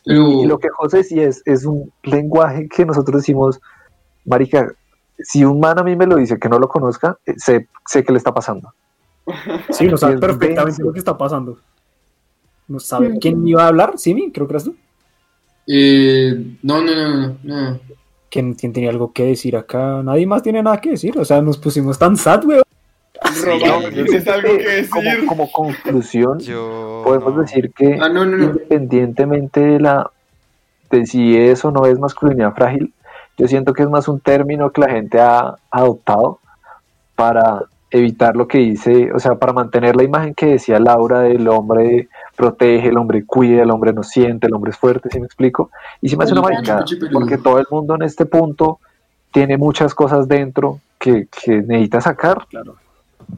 Y lo que José sí es, es un lenguaje que nosotros decimos, marica, si un man a mí me lo dice que no lo conozca, eh, sé, sé qué le está pasando. Sí, no sabe perfectamente lo que está pasando. No sabe. ¿Quién iba a hablar? ¿Simi? Creo que eras tú. eh, no, no, no, no, no. ¿Quién, quién tenía algo que decir acá? Nadie más tiene nada que decir. O sea, nos pusimos tan sad, weón. Román, Yo ¿tienes siento algo que como, decir? como conclusión, Yo. podemos no. decir que Ah, no, no, no. independientemente de la de si eso no es masculinidad frágil, yo siento que es más un término que la gente ha adoptado para evitar lo que dice, o sea, para mantener la imagen que decía Laura del hombre protege, el hombre cuida, el hombre no siente, el hombre es fuerte, ¿sí me explico? Y si me hace una maricada, porque todo el mundo en este punto tiene muchas cosas dentro que, que necesita sacar. Claro.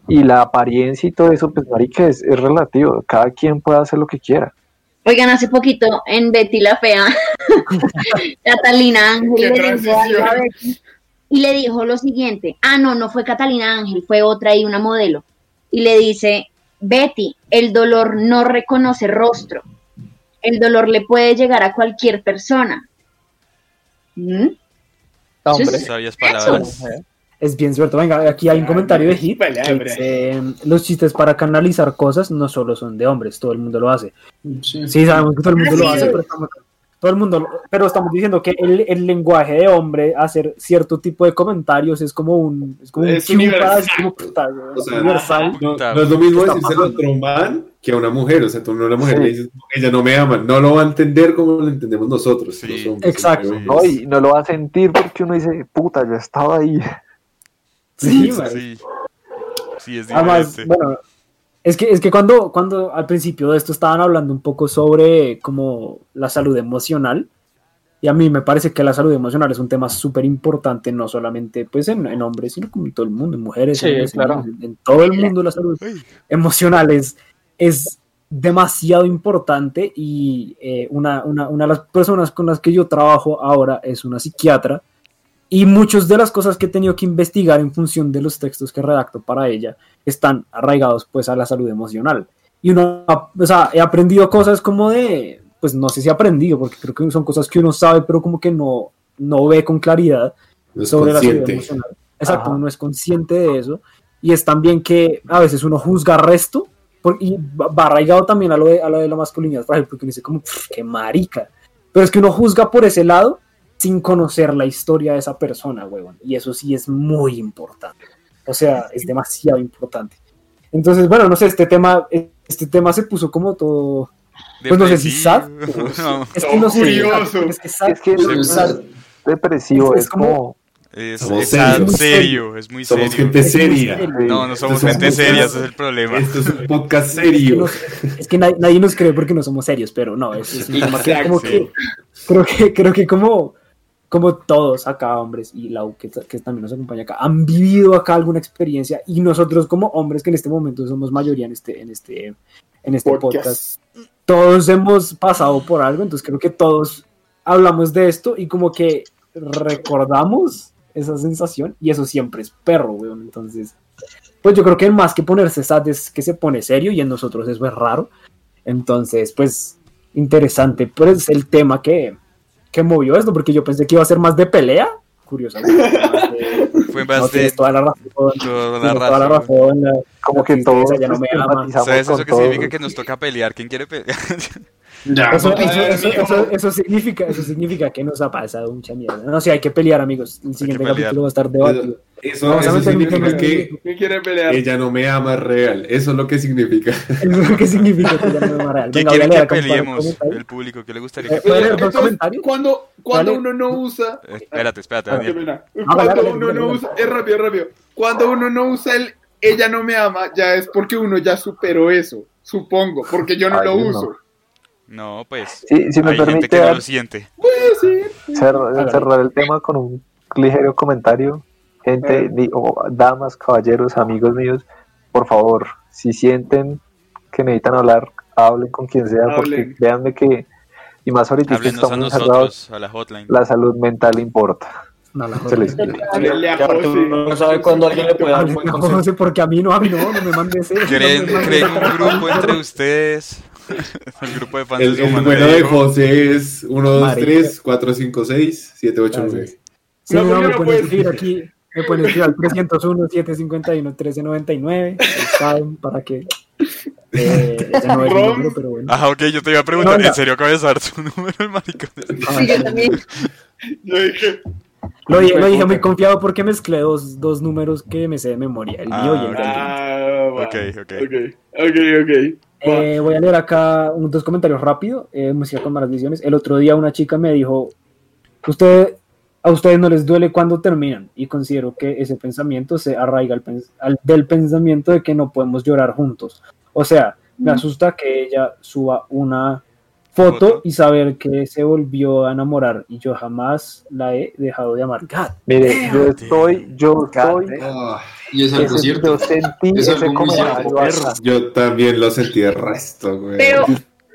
Y la apariencia y todo eso, pues marica, es, es relativo. Cada quien puede hacer lo que quiera. Oigan, hace poquito en Betty la Fea, Catalina Ángel le dijo algo a transición. Betty y le dijo lo siguiente, ah, no, no fue Catalina Ángel, fue otra y una modelo. Y le dice, Betty, el dolor no reconoce rostro. El dolor le puede llegar a cualquier persona. ¿Mm? Hombre. Sabias palabras. Es bien cierto. Venga, aquí hay un comentario de Hit. que dice, los chistes para canalizar cosas no solo son de hombres, todo el mundo lo hace. Sí. Sí, sabemos que todo el mundo lo Sí. hace, pero estamos, todo el mundo, lo- pero estamos diciendo que el, el lenguaje de hombre, hacer cierto tipo de comentarios es como un, es como un Es universal. es como, puta, O sea, universal. No, es lo mismo ¿qué está decírselo a otro man que a una mujer. O sea, tú no a una mujer Sí. le dices, ella no me ama. No lo va a entender como lo entendemos nosotros. Sí. los hombres, Exacto. No, y no lo va a sentir porque uno dice, puta, yo estaba ahí. Sí, Sí, sí. Sí, es Además, bueno, es que, es que cuando, cuando al principio de esto estaban hablando un poco sobre como la salud emocional, y a mí me parece que la salud emocional es un tema súper importante, no solamente pues en, en hombres, sino como en todo el mundo, en mujeres, Sí, hombres, claro. en, en todo el mundo la salud emocional es, es demasiado importante y eh, una, una, una de las personas con las que yo trabajo ahora es una psiquiatra y muchas de las cosas que he tenido que investigar en función de los textos que redacto para ella están arraigados pues a la salud emocional. y uno, o sea, he aprendido cosas como de, pues no sé si he aprendido, porque creo que son cosas que uno sabe, pero como que no, no ve con claridad No es sobre la salud consciente. emocional. Exacto, Ajá. uno es consciente de eso. Y es también que a veces uno juzga resto, por- y va arraigado también a lo de, a lo de la masculinidad frágil, porque uno dice como, "Pff, qué marica. Pero es que uno juzga por ese lado sin conocer la historia de esa persona, huevón. Y eso sí es muy importante. O sea, es demasiado importante. Entonces, bueno, no sé, este tema, este tema se puso como todo. Pues no sé si sad. Depresivo. No, Es que no sé es que sad- Es que es sad. depresivo, Es es, como- como... es, Somos es sad, serios. serio, es muy Somos serio. gente es muy seria. serio. No, no somos Somos gente seria, ese es el problema. Esto es un podcast serio. es que nadie, nadie nos cree porque no somos serios, pero no, es, es un tema que Exacto. como que creo que creo que como como todos acá hombres y Lau que, que también nos acompaña acá han vivido acá alguna experiencia y nosotros como hombres que en este momento somos mayoría en este en este en este podcast, Podcast. todos hemos pasado por algo, entonces creo que todos hablamos de esto y como que recordamos esa sensación y eso siempre es perro, weón. Entonces, pues yo creo que más que ponerse sad es que se pone serio y en nosotros eso es raro. Entonces, pues interesante, pues el tema que, que movió esto, porque yo pensé que iba a ser más de pelea, curiosamente. más de- Fue no, más tienes de toda la razón. toda la toda la razón. Como que todos ya no me ama. ¿Sabes eso que significa todo. que nos toca pelear? ¿Quién quiere pelear? Ya, Eso, eso, eso, eso- eso significa, eso significa que nos ha pasado mucha mierda. No sé, hay que pelear, amigos. El siguiente capítulo va a estar debatido. Eso, Vamos a eso significa que ¿Quién quiere pelear? ella no me ama real. Eso es lo que significa. Eso ¿Qué significa que ya no me va real? ¿Quién Venga, voy a quiere leer que peleemos? El público, ¿qué le gustaría Eh, que ¿puedo leer peleemos? Cuando, cuando uno no usa. Eh, Espérate, espérate, Ah, qué Daniel. dale, Cuando uno no usa. Es rápido, rápido. Cuando uno no usa el ella no me ama, ya es porque uno ya superó eso. Supongo, porque yo no Ay, lo no. uso. No, pues. Sí, si me hay gente permite no dar- lo siente. Ser. cer- cerrar el tema con un ligero comentario. Gente, o damas, caballeros, amigos míos, por favor, si sienten que necesitan hablar, hablen con quien sea, porque véanme que, y más ahorita Háblenos a estamos nosotros, a la hotline. la salud mental importa. No, la Se sabe cuándo alguien le puede dar un buen No, consejo. no sé por qué a mí no, a mí no, no me mandes eso. ¿Creen, no un grupo entre ustedes? El grupo de fans El, número de. José es 1, 2, Marica. 3, 4, 5, 6, 7, 8, 9. Sí, No, no, porque me pueden escribir aquí, me pueden escribir al 301 751 1399, saben, para que eh, ya no es mi número, pero bueno. Ah, ok, yo te iba a preguntar. ¿en serio acaba de dar su número el maricón? Sí, yo también. Yo dije. Lo, dije- lo dije muy confiado porque mezclé dos, dos números que me sé de memoria, el mío y el. Ah. Ok, ok. Ok, ok. Eh, voy a leer acá un- dos comentarios rápido. Eh, música con malas visiones. El otro día una chica me dijo: Usted, A ustedes no les duele cuando terminan. Y considero que ese pensamiento se arraiga al pens- al- del pensamiento de que no podemos llorar juntos. O sea, me asusta que ella suba una foto, Foto. y saber que se volvió a enamorar. Y yo jamás la he dejado de amar. God Mire, yo estoy, yo estoy, Ah, Y es algo ese- cierto. yo sentí Es ese algo muy comentario cierto. acá. yo también lo sentí de resto, güey. Pero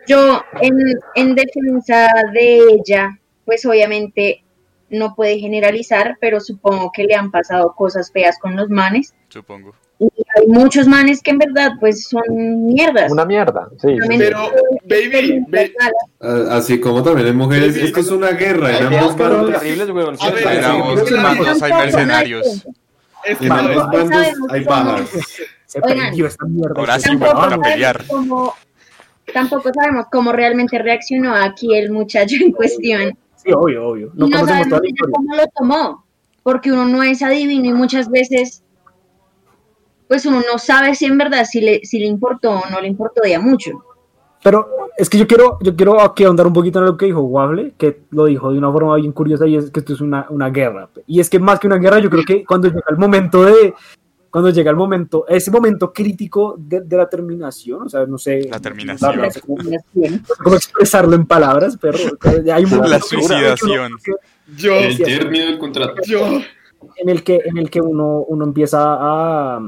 yo, en, en defensa de ella, pues obviamente no puede generalizar, pero supongo que le han pasado cosas feas con los manes. Supongo. Y hay muchos manes que en verdad pues son mierdas. Una mierda, sí. Pero, baby, baby, Ah, Así como también hay mujeres, esto es una guerra Hay ambos bandos. terribles, weón. A ver, Hay sí, ambos sí, sí, bandos, hay mercenarios. es que En no, ambos es- bandos hay bajas. Oigan, ahora sí, tampoco, para sabemos pelear. cómo, tampoco sabemos cómo realmente reaccionó aquí el muchacho en cuestión. Sí, obvio, obvio. No y no sabemos cómo lo tomó, porque uno no es adivino y muchas veces, pues uno no sabe si en verdad si le, si le importó o no le importó de a mucho. Pero es que yo quiero, yo quiero aquí ahondar un poquito en lo que dijo Wable, que lo dijo de una forma bien curiosa, y es que esto es una, una guerra. Y es que más que una guerra, yo creo que cuando llega el momento de, cuando llega el momento, ese momento crítico de, de la terminación, o sea, no sé. La terminación. no sé cómo, cómo expresarlo en palabras, pero hay un La suicidación. yo, El término del contrato. yo, en el que, en el que uno, uno empieza a,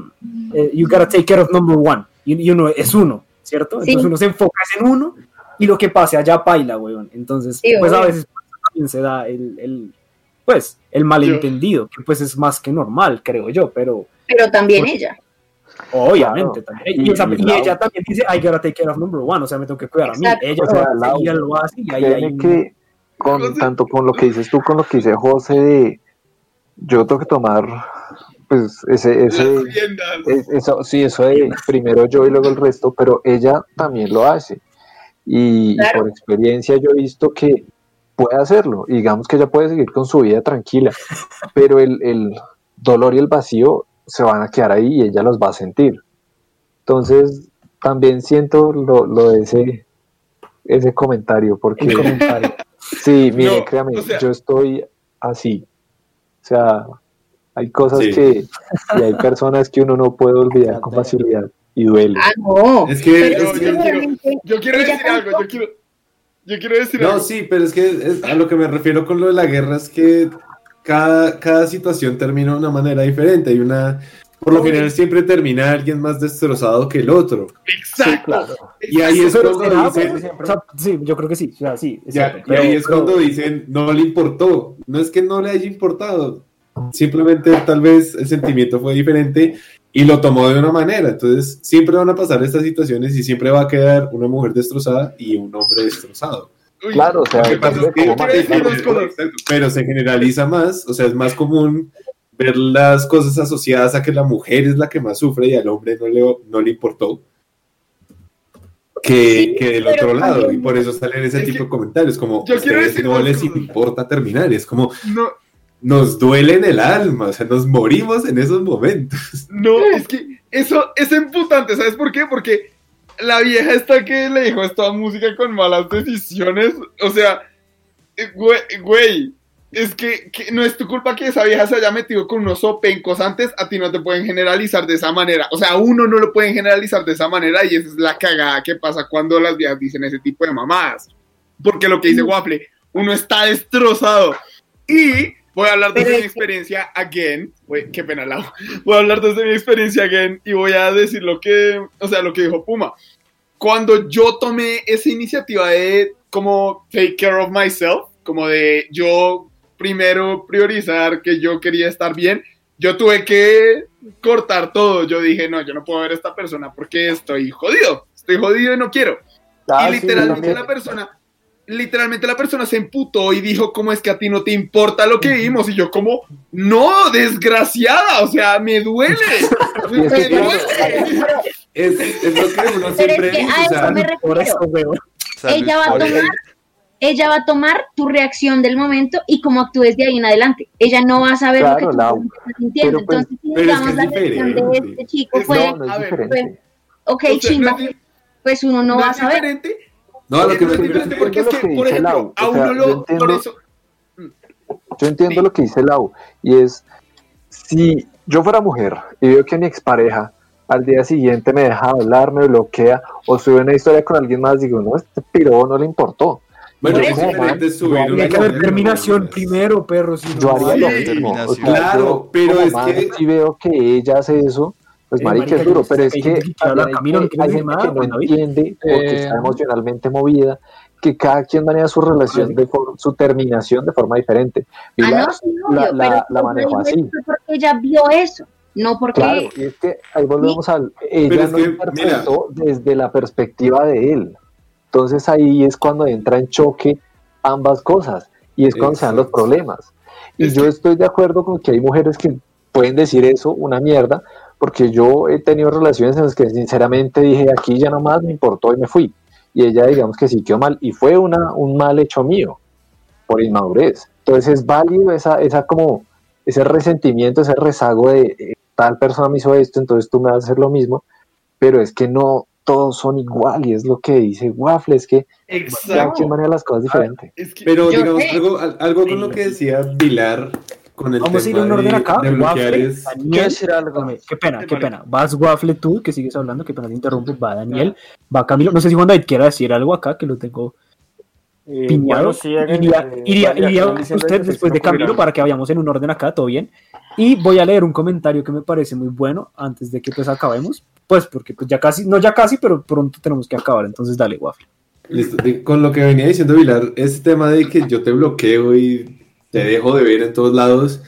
eh, you gotta take care of number one, y, y uno es uno, ¿cierto? Sí. Entonces uno se enfoca en uno y lo que pase allá paila, weón. Entonces, Sí, pues a obvio. veces también se da el, el, pues, el malentendido, que pues es más que normal, creo yo, pero Pero también ella. Obviamente, Claro. también. Y, Y- esa- y y ella también dice, I gotta take care of number one, o sea, me tengo que cuidar a mí. Exacto. Ella O sea, lo hace, Lau, ella lo hace y ahí hay un- que con, tanto con lo que dices tú, con lo que dice José de yo tengo que tomar pues ese, ese es- eso, sí, eso de primero yo y luego el resto, pero ella también lo hace. Y, por experiencia yo he visto que puede hacerlo. Y digamos que ella puede seguir con su vida tranquila, pero el, el dolor y el vacío se van a quedar ahí y ella los va a sentir. Entonces, también siento lo, lo de ese, ese comentario, porque comentario. sí, mire, No, créame, o sea- yo estoy así. O sea, hay cosas Sí. que, y hay personas que uno no puede olvidar con facilidad y duele. Ah, no. Es que, Pero es es yo quiero- Yo decir algo, yo quiero, yo quiero decir No, algo. sí, pero es que es- a lo que me refiero con lo de la guerra es que cada, cada situación termina de una manera diferente. Hay una, por lo general siempre termina alguien más destrozado que el otro. Exacto. Y ahí es cuando será, dicen, pues, o sea, sí, yo creo que sí, o sea, sí, es ya, cierto, y ahí pero- es cuando dicen no le importó. No es que no le haya importado, simplemente tal vez el sentimiento fue diferente y lo tomó de una manera. Entonces siempre van a pasar estas situaciones y siempre va a quedar una mujer destrozada y un hombre destrozado. Uy, Claro, o sea, que pero se generaliza más, o sea, es más común ver las cosas asociadas a que la mujer es la que más sufre y al hombre no le, no le importó que, Sí, que del otro lado, también- y por eso salen ese Es tipo que de comentarios, como yo quiero ustedes decir no les cosas. importa terminar, es como No, nos duele en el alma, o sea, nos morimos en esos momentos. no, es que eso es emputante, ¿sabes por qué? Porque la vieja esta que le dijo esta música con malas decisiones, o sea, eh, güey, güey, es que, que no es tu culpa que esa vieja se haya metido con unos sopencos antes, a ti no te pueden generalizar de esa manera, o sea, uno no lo pueden generalizar de esa manera y esa es la cagada que pasa cuando las viejas dicen ese tipo de mamadas, porque lo que dice Waffle, uno está destrozado. Y voy a hablar desde mi experiencia again, qué pena. Voy a hablar desde mi experiencia again y voy a decir lo que, o sea, lo que dijo Puma. Cuando yo tomé esa iniciativa de como take care of myself, como de yo primero priorizar que yo quería estar bien, yo tuve que cortar todo. Yo dije, no, yo no puedo ver a esta persona porque estoy jodido, estoy jodido y no quiero. Ah, y sí, literalmente también. la persona, literalmente la persona se emputó y dijo, ¿cómo es que a ti no te importa lo que vimos? Y yo como, no, desgraciada, o sea, me duele, me, duele. Es, es lo que uno Pero siempre es que dice, a o eso sea, me refiero. Ella va a tomar, ella va a tomar tu reacción del momento y cómo actúes de ahí en adelante. Ella no va a saber lo Claro, que tú Lau. estás sintiendo. Pero, pues, Entonces, si pero es digamos que la reacción de este chico Es- fue, No, no es ok, O sea, chimba, no es- pues uno no, no va a saber. diferente, no, lo que no me es diferente que- porque es lo que, que por dice ejemplo, Lau, a o sea, uno lo, entiendo- por eso, Yo entiendo Sí. lo que dice Lau, y es, si yo fuera mujer y veo que mi expareja al día siguiente me deja hablar, me bloquea, o sube una historia con alguien más, digo, no, este piro no le importó. Bueno, es eso, diferente subir una Hay que haber terminación ¿no? primero, perro. Si no, Yo haría Sí, lo mismo. O sea, Claro, yo, pero como es man, que- si veo que ella hace eso, pues Eh, marica, es duro, pero es que que hay, no que- quiere hay decir gente nada, que no pues, entiende porque Eh, está emocionalmente movida, que cada quien maneja su relación, de su terminación de forma diferente. Ah, Pilar, no, sí, la- obvio, la- la dijo así. porque ella vio eso, no porque... Claro, y es que ahí volvemos al. Ella es no que, interpretó desde la perspectiva de él. Entonces ahí es cuando entra en choque ambas cosas y es cuando se dan los problemas. Y Es yo que- estoy de acuerdo con que hay mujeres que pueden decir eso, una mierda, porque yo he tenido relaciones en las que sinceramente dije aquí ya nomás me importó y me fui. Y ella, digamos que sí quedó mal, y fue una, un mal hecho mío por inmadurez. Entonces es válido esa, esa como ese resentimiento, ese rezago de eh, tal persona me hizo esto, entonces tú me vas a hacer lo mismo, pero es que no todos son igual y es lo que dice Waffle, es que cada quien maneja las cosas diferente. es que, Pero digamos, algo, al- algo con lo que decía Pilar con el Vamos a ir tema en orden de, acá. de bloquear Waffle, es... Daniel, decir algo. Qué pena, qué pena. Vas Waffle tú, que sigues hablando, qué pena te interrumpo. Va Daniel, va Camilo. No sé si Juan David quiera decir algo acá, que lo tengo Eh, piñado. bueno, sí, iría eh, iría- iría diciendo usted después de Camilo para que vayamos en un orden acá, todo bien. Y voy a leer un comentario que me parece muy bueno antes de que pues acabemos. Pues porque pues ya casi, no ya casi, pero pronto tenemos que acabar. Entonces dale, Waffle. Listo, Con lo que venía diciendo Pilar, ese tema de que yo te bloqueo y te dejo de ver en todos lados,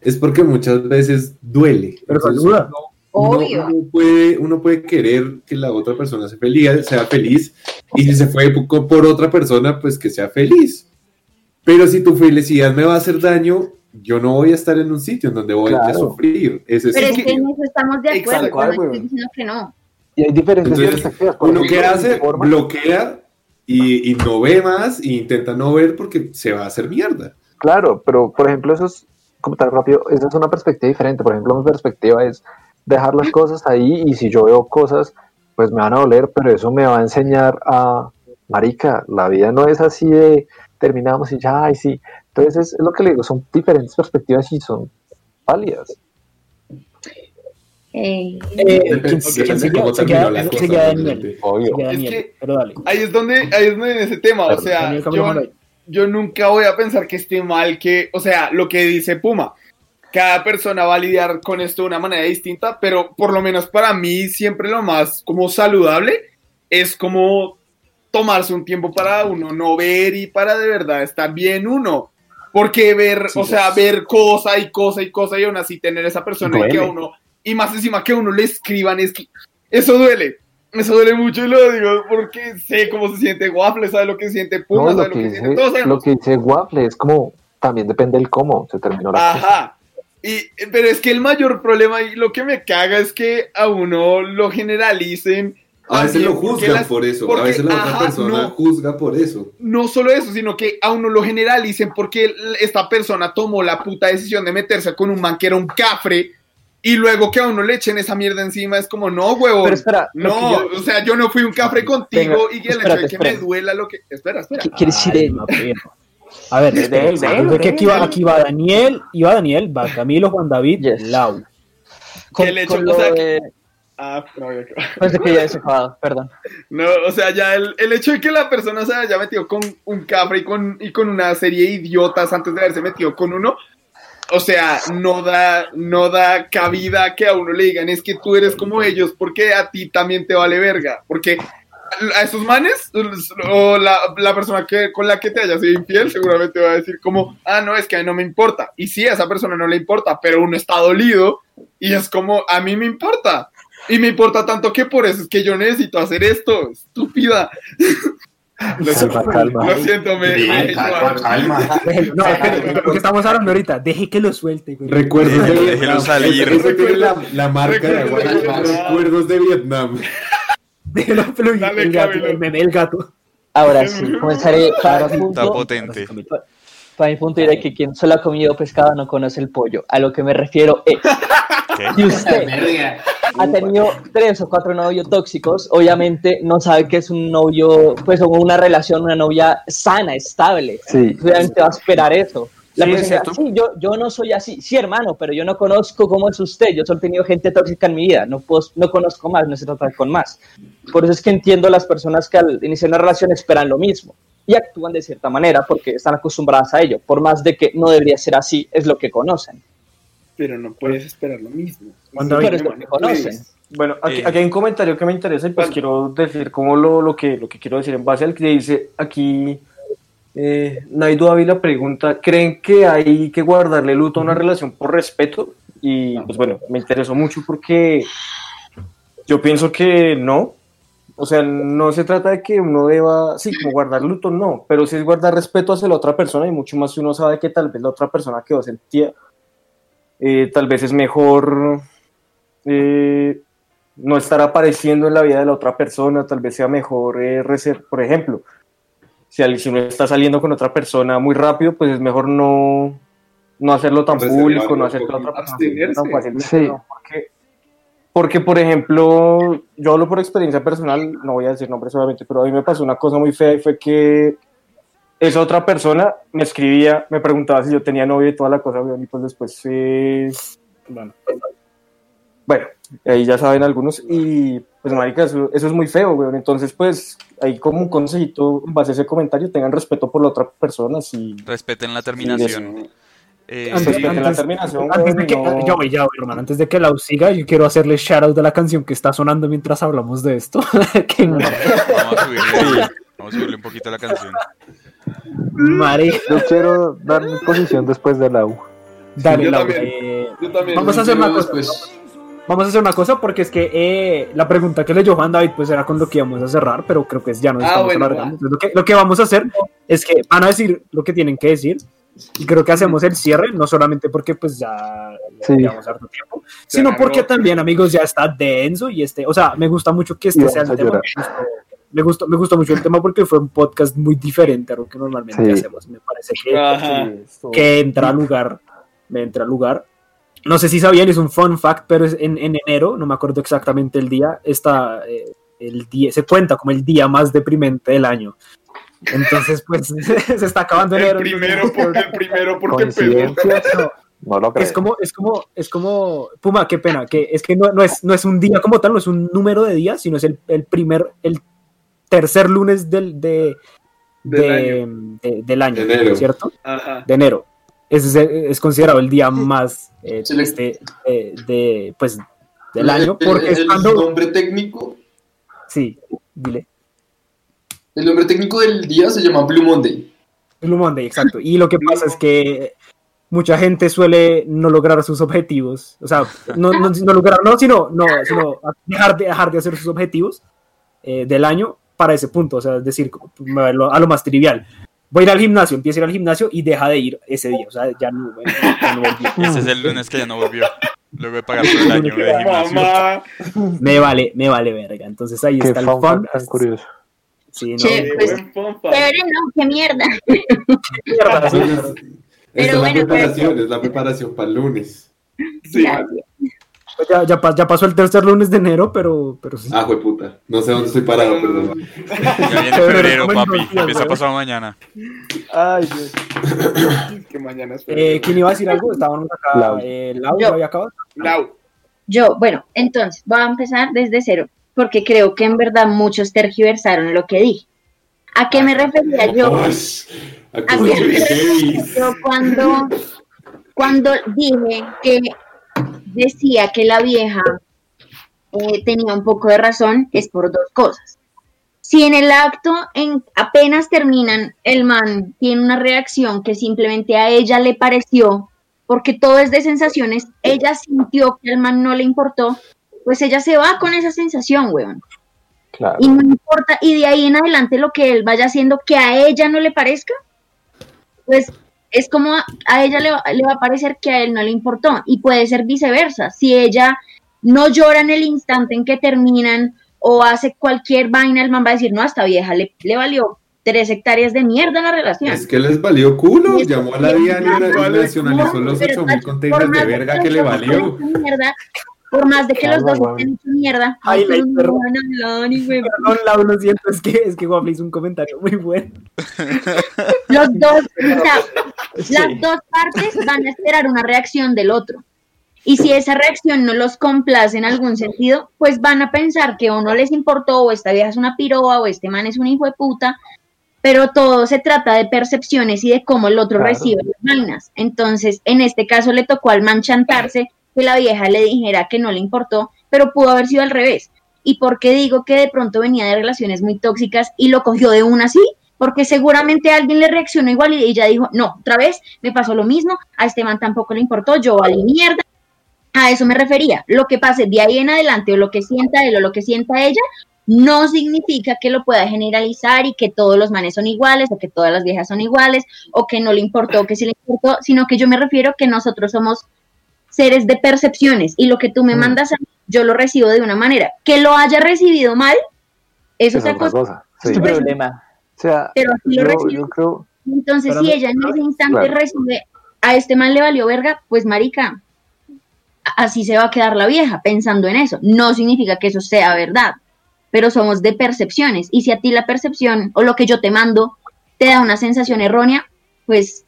es porque muchas veces duele. Pero Entonces, saluda. uno, Obvio. uno puede, uno puede querer que la otra persona sea feliz, sea feliz, y si se fue por otra persona, pues que sea feliz. Pero si tu felicidad me va a hacer daño, yo no voy a estar en un sitio en donde voy a sufrir. Ese Pero es es que en eso estamos de acuerdo. Exacto, yo no estoy diciendo que no. Y hay diferentes Entonces, uno que hace, bloquea y, y no ve más y intenta no ver porque se va a hacer mierda. Claro, pero por ejemplo, eso es como tan rápido, esa es una perspectiva diferente. Por ejemplo, mi perspectiva es dejar las cosas ahí y si yo veo cosas, pues me van a doler, pero eso me va a enseñar a, marica, la vida no es así de terminamos y ya, ay sí. Entonces es, es lo que le digo, son diferentes perspectivas y son válidas. Eh, Eh. Ahí es donde, ahí es donde en ese tema, o sea, Daniel, yo, yo nunca voy a pensar que esté mal que, o sea, lo que dice Puma, cada persona va a lidiar con esto de una manera distinta, pero por lo menos para mí siempre lo más como saludable es como tomarse un tiempo para uno no ver y para de verdad estar bien uno. Porque ver, Sí, o sea, sí. ver cosa y cosa y cosa y aún así tener esa persona y que a uno, y más encima que a uno le escriban, es que eso duele. Eso duele mucho y lo digo porque sé cómo se siente Waffle, sabe lo que siente Puma, No, sabe lo que, dice, siente todos lo que dice Waffle es como, también depende del cómo se terminó la cosa. Ajá. Y, pero es que el mayor problema y lo que me caga es que a uno lo generalicen. A veces lo juzgan las- por eso, porque, a veces la otra persona no. juzga por eso. No solo eso, sino que a uno lo generalicen porque esta persona tomó la puta decisión de meterse con un man que era un cafre y luego que a uno le echen esa mierda encima es como, no, huevón. Pero espera, no, que yo- o sea, yo no fui un cafre contigo Venga, y que el hecho espérate, de que me espérate. duela lo que... Espera, espera. ¿Qué quiere decir A ver, De espera, él, de espera, él, que aquí va, aquí va Daniel, y va Daniel, va Camilo, Juan David, Yes. Lau. Con, el hecho- con o sea, de... Ah, no, ya- Pensé que ya he sacado, perdón. No, o sea, ya el, el hecho de que la persona se haya metido con un cafre y con, y con una serie de idiotas antes de haberse metido con uno, o sea, no da, no da cabida que a uno le digan es que tú eres como ellos porque a ti también te vale verga. Porque a esos manes, o la, la persona que, con la que te haya sido infiel, seguramente va a decir como, ah, no, es que a mí no me importa. Y sí, a esa persona no le importa, pero uno está dolido y es como, a mí me importa. Y me importa tanto que por eso es que yo necesito hacer esto, estúpida. Lo, Calma, calma. lo siento, me... Sí, me- calma, calma. Déjelo, No, lo que estamos hablando ahorita, deje que lo suelte. güey. Recuerdos de Déjelo Vietnam. salir. Eso tiene la, la marca de Recuerdos de Aguayo. Vietnam. Recuerdos de Vietnam. Déjelo fluir, Dale, el, gato, el meme del gato. Ahora sí, comenzaré para Ahora sí, mi Está punto. potente. Para mi punto diré que quien solo ha comido pescado no conoce el pollo. A lo que me refiero es, ¿Qué? si usted ha tenido tres o cuatro novios tóxicos, obviamente no sabe que es un novio, pues o una relación, una novia sana, estable. Sí. Obviamente va a esperar eso. La Sí, es persona, cierto. sí, yo, yo no soy así, sí hermano, pero yo no conozco cómo es usted, yo solo he tenido gente tóxica en mi vida, no, puedo, no conozco más, no sé tratar con más. Por eso es que entiendo las personas que al iniciar una relación esperan lo mismo y actúan de cierta manera porque están acostumbradas a ello, por más de que no debería ser así, es lo que conocen. Pero no puedes esperar lo mismo. Cuando Pero es lo que conocen. Bueno, aquí, Eh. aquí hay un comentario que me interesa y pues Vale. quiero decir como lo, lo, que, lo que quiero decir en base al que dice aquí eh, Naidu Ávila pregunta, ¿creen que hay que guardarle luto a una relación por respeto? Y pues bueno, me interesó mucho porque yo pienso que no. O sea, no se trata de que uno deba, sí, como guardar luto, no, pero sí es guardar respeto hacia la otra persona y mucho más si uno sabe que tal vez la otra persona quedó sentida. Eh, tal vez es mejor eh, no estar apareciendo en la vida de la otra persona, tal vez sea mejor eh, por ejemplo, si, al- si uno está saliendo con otra persona muy rápido, pues es mejor no, no hacerlo tan público, no un hacer que la otra poquito. persona sienta tan Abstenerse. fácilmente, Sí. ¿no? porque, porque, por ejemplo, yo hablo por experiencia personal, no voy a decir nombres solamente, pero a mí me pasó una cosa muy fea y fue que esa otra persona me escribía, me preguntaba si yo tenía novio y toda la cosa, y pues después eh, Bueno, bueno, ahí ya saben algunos y pues marica, eso, eso es muy feo, weón. Entonces, pues, ahí como un consejito en base a ese comentario, tengan respeto por la otra persona, si Respeten la terminación. Eh, Antes- la de y que, no- ya voy, ya voy, hermano. Antes de que Lau siga, yo quiero hacerle shout out de la canción que está sonando mientras hablamos de esto. Que Vamos a subirle, vamos a subirle un poquito la canción. Mare, Yo quiero dar mi posición después de la U. dale, yo Lau. también. eh, Yo también. Vamos a hacer una cosa. después- vamos a hacer una cosa porque es que eh, la pregunta que leyó Juan David pues era con lo que íbamos a cerrar, pero creo que ya nos Ah, estamos bueno, alargando. Lo, que, lo que vamos a hacer es que van a decir lo que tienen que decir y creo que hacemos el cierre, no solamente porque pues ya Sí. llevamos harto tiempo, sino porque también amigos ya está denso y este, o sea, me gusta mucho que este sea el a tema. llorar. Me gustó, me gustó, mucho el tema porque fue un podcast muy diferente a lo que normalmente Sí. hacemos. Me parece que que entra al lugar, me entra al lugar. No sé si sabían, es un fun fact, pero es en, en enero, no me acuerdo exactamente el día, está eh, el día, se cuenta como el día más deprimente del año. Entonces, pues, se está acabando El enero. primero, porque el primero, porque pegó. Coincidencia, no, no lo creo. es como, es como, es como, Puma, qué pena, que es que no, no es, no es un día como tal, no es un número de días, sino es el, el primer, el tercer lunes del, de, Del de- de- del año, De enero. ¿cierto? Ajá. de enero. Es, es considerado el día más eh, Sí, le- triste eh, de, pues, del año, El- porque es el, cuando... nombre técnico, Sí, dile. El nombre técnico del día se llama Blue Monday. Blue Monday, exacto. Y lo que pasa es que mucha gente suele no lograr sus objetivos. O sea, no, no, no lograr, no, sino, no, sino dejar, de, dejar de hacer sus objetivos eh, del año para ese punto. O sea, es decir, a lo, a lo más trivial. Voy a ir al gimnasio, empieza a ir al gimnasio y deja de ir ese día. O sea, ya no, ya no volvió. Ese es el lunes que ya no volvió. Luego de pagar por el año de gimnasio. Mamá. Me vale, me vale verga. Entonces ahí Qué está el fun tan curioso. Sí, no, Che, Qué pues, buen. Chévere, no, qué mierda. mierda, sí. Esta es la bueno, preparación, es la preparación para el lunes. Sí. Gracias. Pues Ya, ya, pa- ya pasó el tercer lunes de enero, pero, pero sí. Ah, fue puta. No sé dónde estoy parado, perdón. Ya viene febrero, papi. Empieza pasado mañana. Ay, Dios. Que mañana es Eh, ¿Quién iba a decir algo? Estábamos acá. Lau. Eh, Lau, Yo. ¿ya había acabado? Lau. Yo, bueno, entonces, voy a empezar desde cero, porque creo que en verdad muchos tergiversaron lo que dije. ¿A qué me refería yo? ¿A ¿A cómo qué me refería yo cuando, cuando dije que decía que la vieja eh, tenía un poco de razón? Es por dos cosas. Si en el acto, en, apenas terminan, el man tiene una reacción que simplemente a ella le pareció, porque todo es de sensaciones, ella sintió que al man no le importó, pues ella se va con esa sensación, weón. Claro. Y no importa, y de ahí en adelante lo que él vaya haciendo que a ella no le parezca, pues es como a, a ella le, va- le va a parecer que a él no le importó. Y puede ser viceversa. Si ella no llora en el instante en que terminan o hace cualquier vaina, el man va a decir, no, a esta vieja le, le valió tres hectáreas de mierda la relación. Es que les valió culo. Llamó a la DIAN y nacionalizó los 8000 por containers de verga que le valió. mierda, por más de que los dos estén hecho mierda, Ay, la. Perdón, Lau, lo siento, es que, es que Waffle hizo un comentario muy bueno. Los dos, o sea, las dos partes van a esperar una reacción del otro. Y si esa reacción no los complace en algún sentido, pues van a pensar que o no les importó, o esta vieja es una piroa, o este man es un hijo de puta, pero todo se trata de percepciones y de cómo el otro Claro. recibe las vainas. Entonces, en este caso le tocó al man chantarse que la vieja le dijera que no le importó, pero pudo haber sido al revés. ¿Y por qué digo que de pronto venía de relaciones muy tóxicas y lo cogió de una así? Porque seguramente alguien le reaccionó igual y ella dijo, no, otra vez me pasó lo mismo, a este man tampoco le importó, yo valí mierda. A eso me refería. Lo que pase de ahí en adelante o lo que sienta él o lo que sienta ella, no significa que lo pueda generalizar y que todos los manes son iguales o que todas las viejas son iguales o que no le importó que sí le importó, sino que yo me refiero que nosotros somos seres de percepciones y lo que tú me Mm. mandas a mí, yo lo recibo de una manera. Que lo haya recibido mal, eso Es cosa. Es tu problema. O sea, pero así lo yo, recibo. yo creo, Entonces, Pero si no- ella en ese instante Claro. recibe a este man le valió verga, pues marica, así se va a quedar la vieja pensando en eso. No significa que eso sea verdad, pero somos de percepciones. Y si a ti la percepción o lo que yo te mando te da una sensación errónea, pues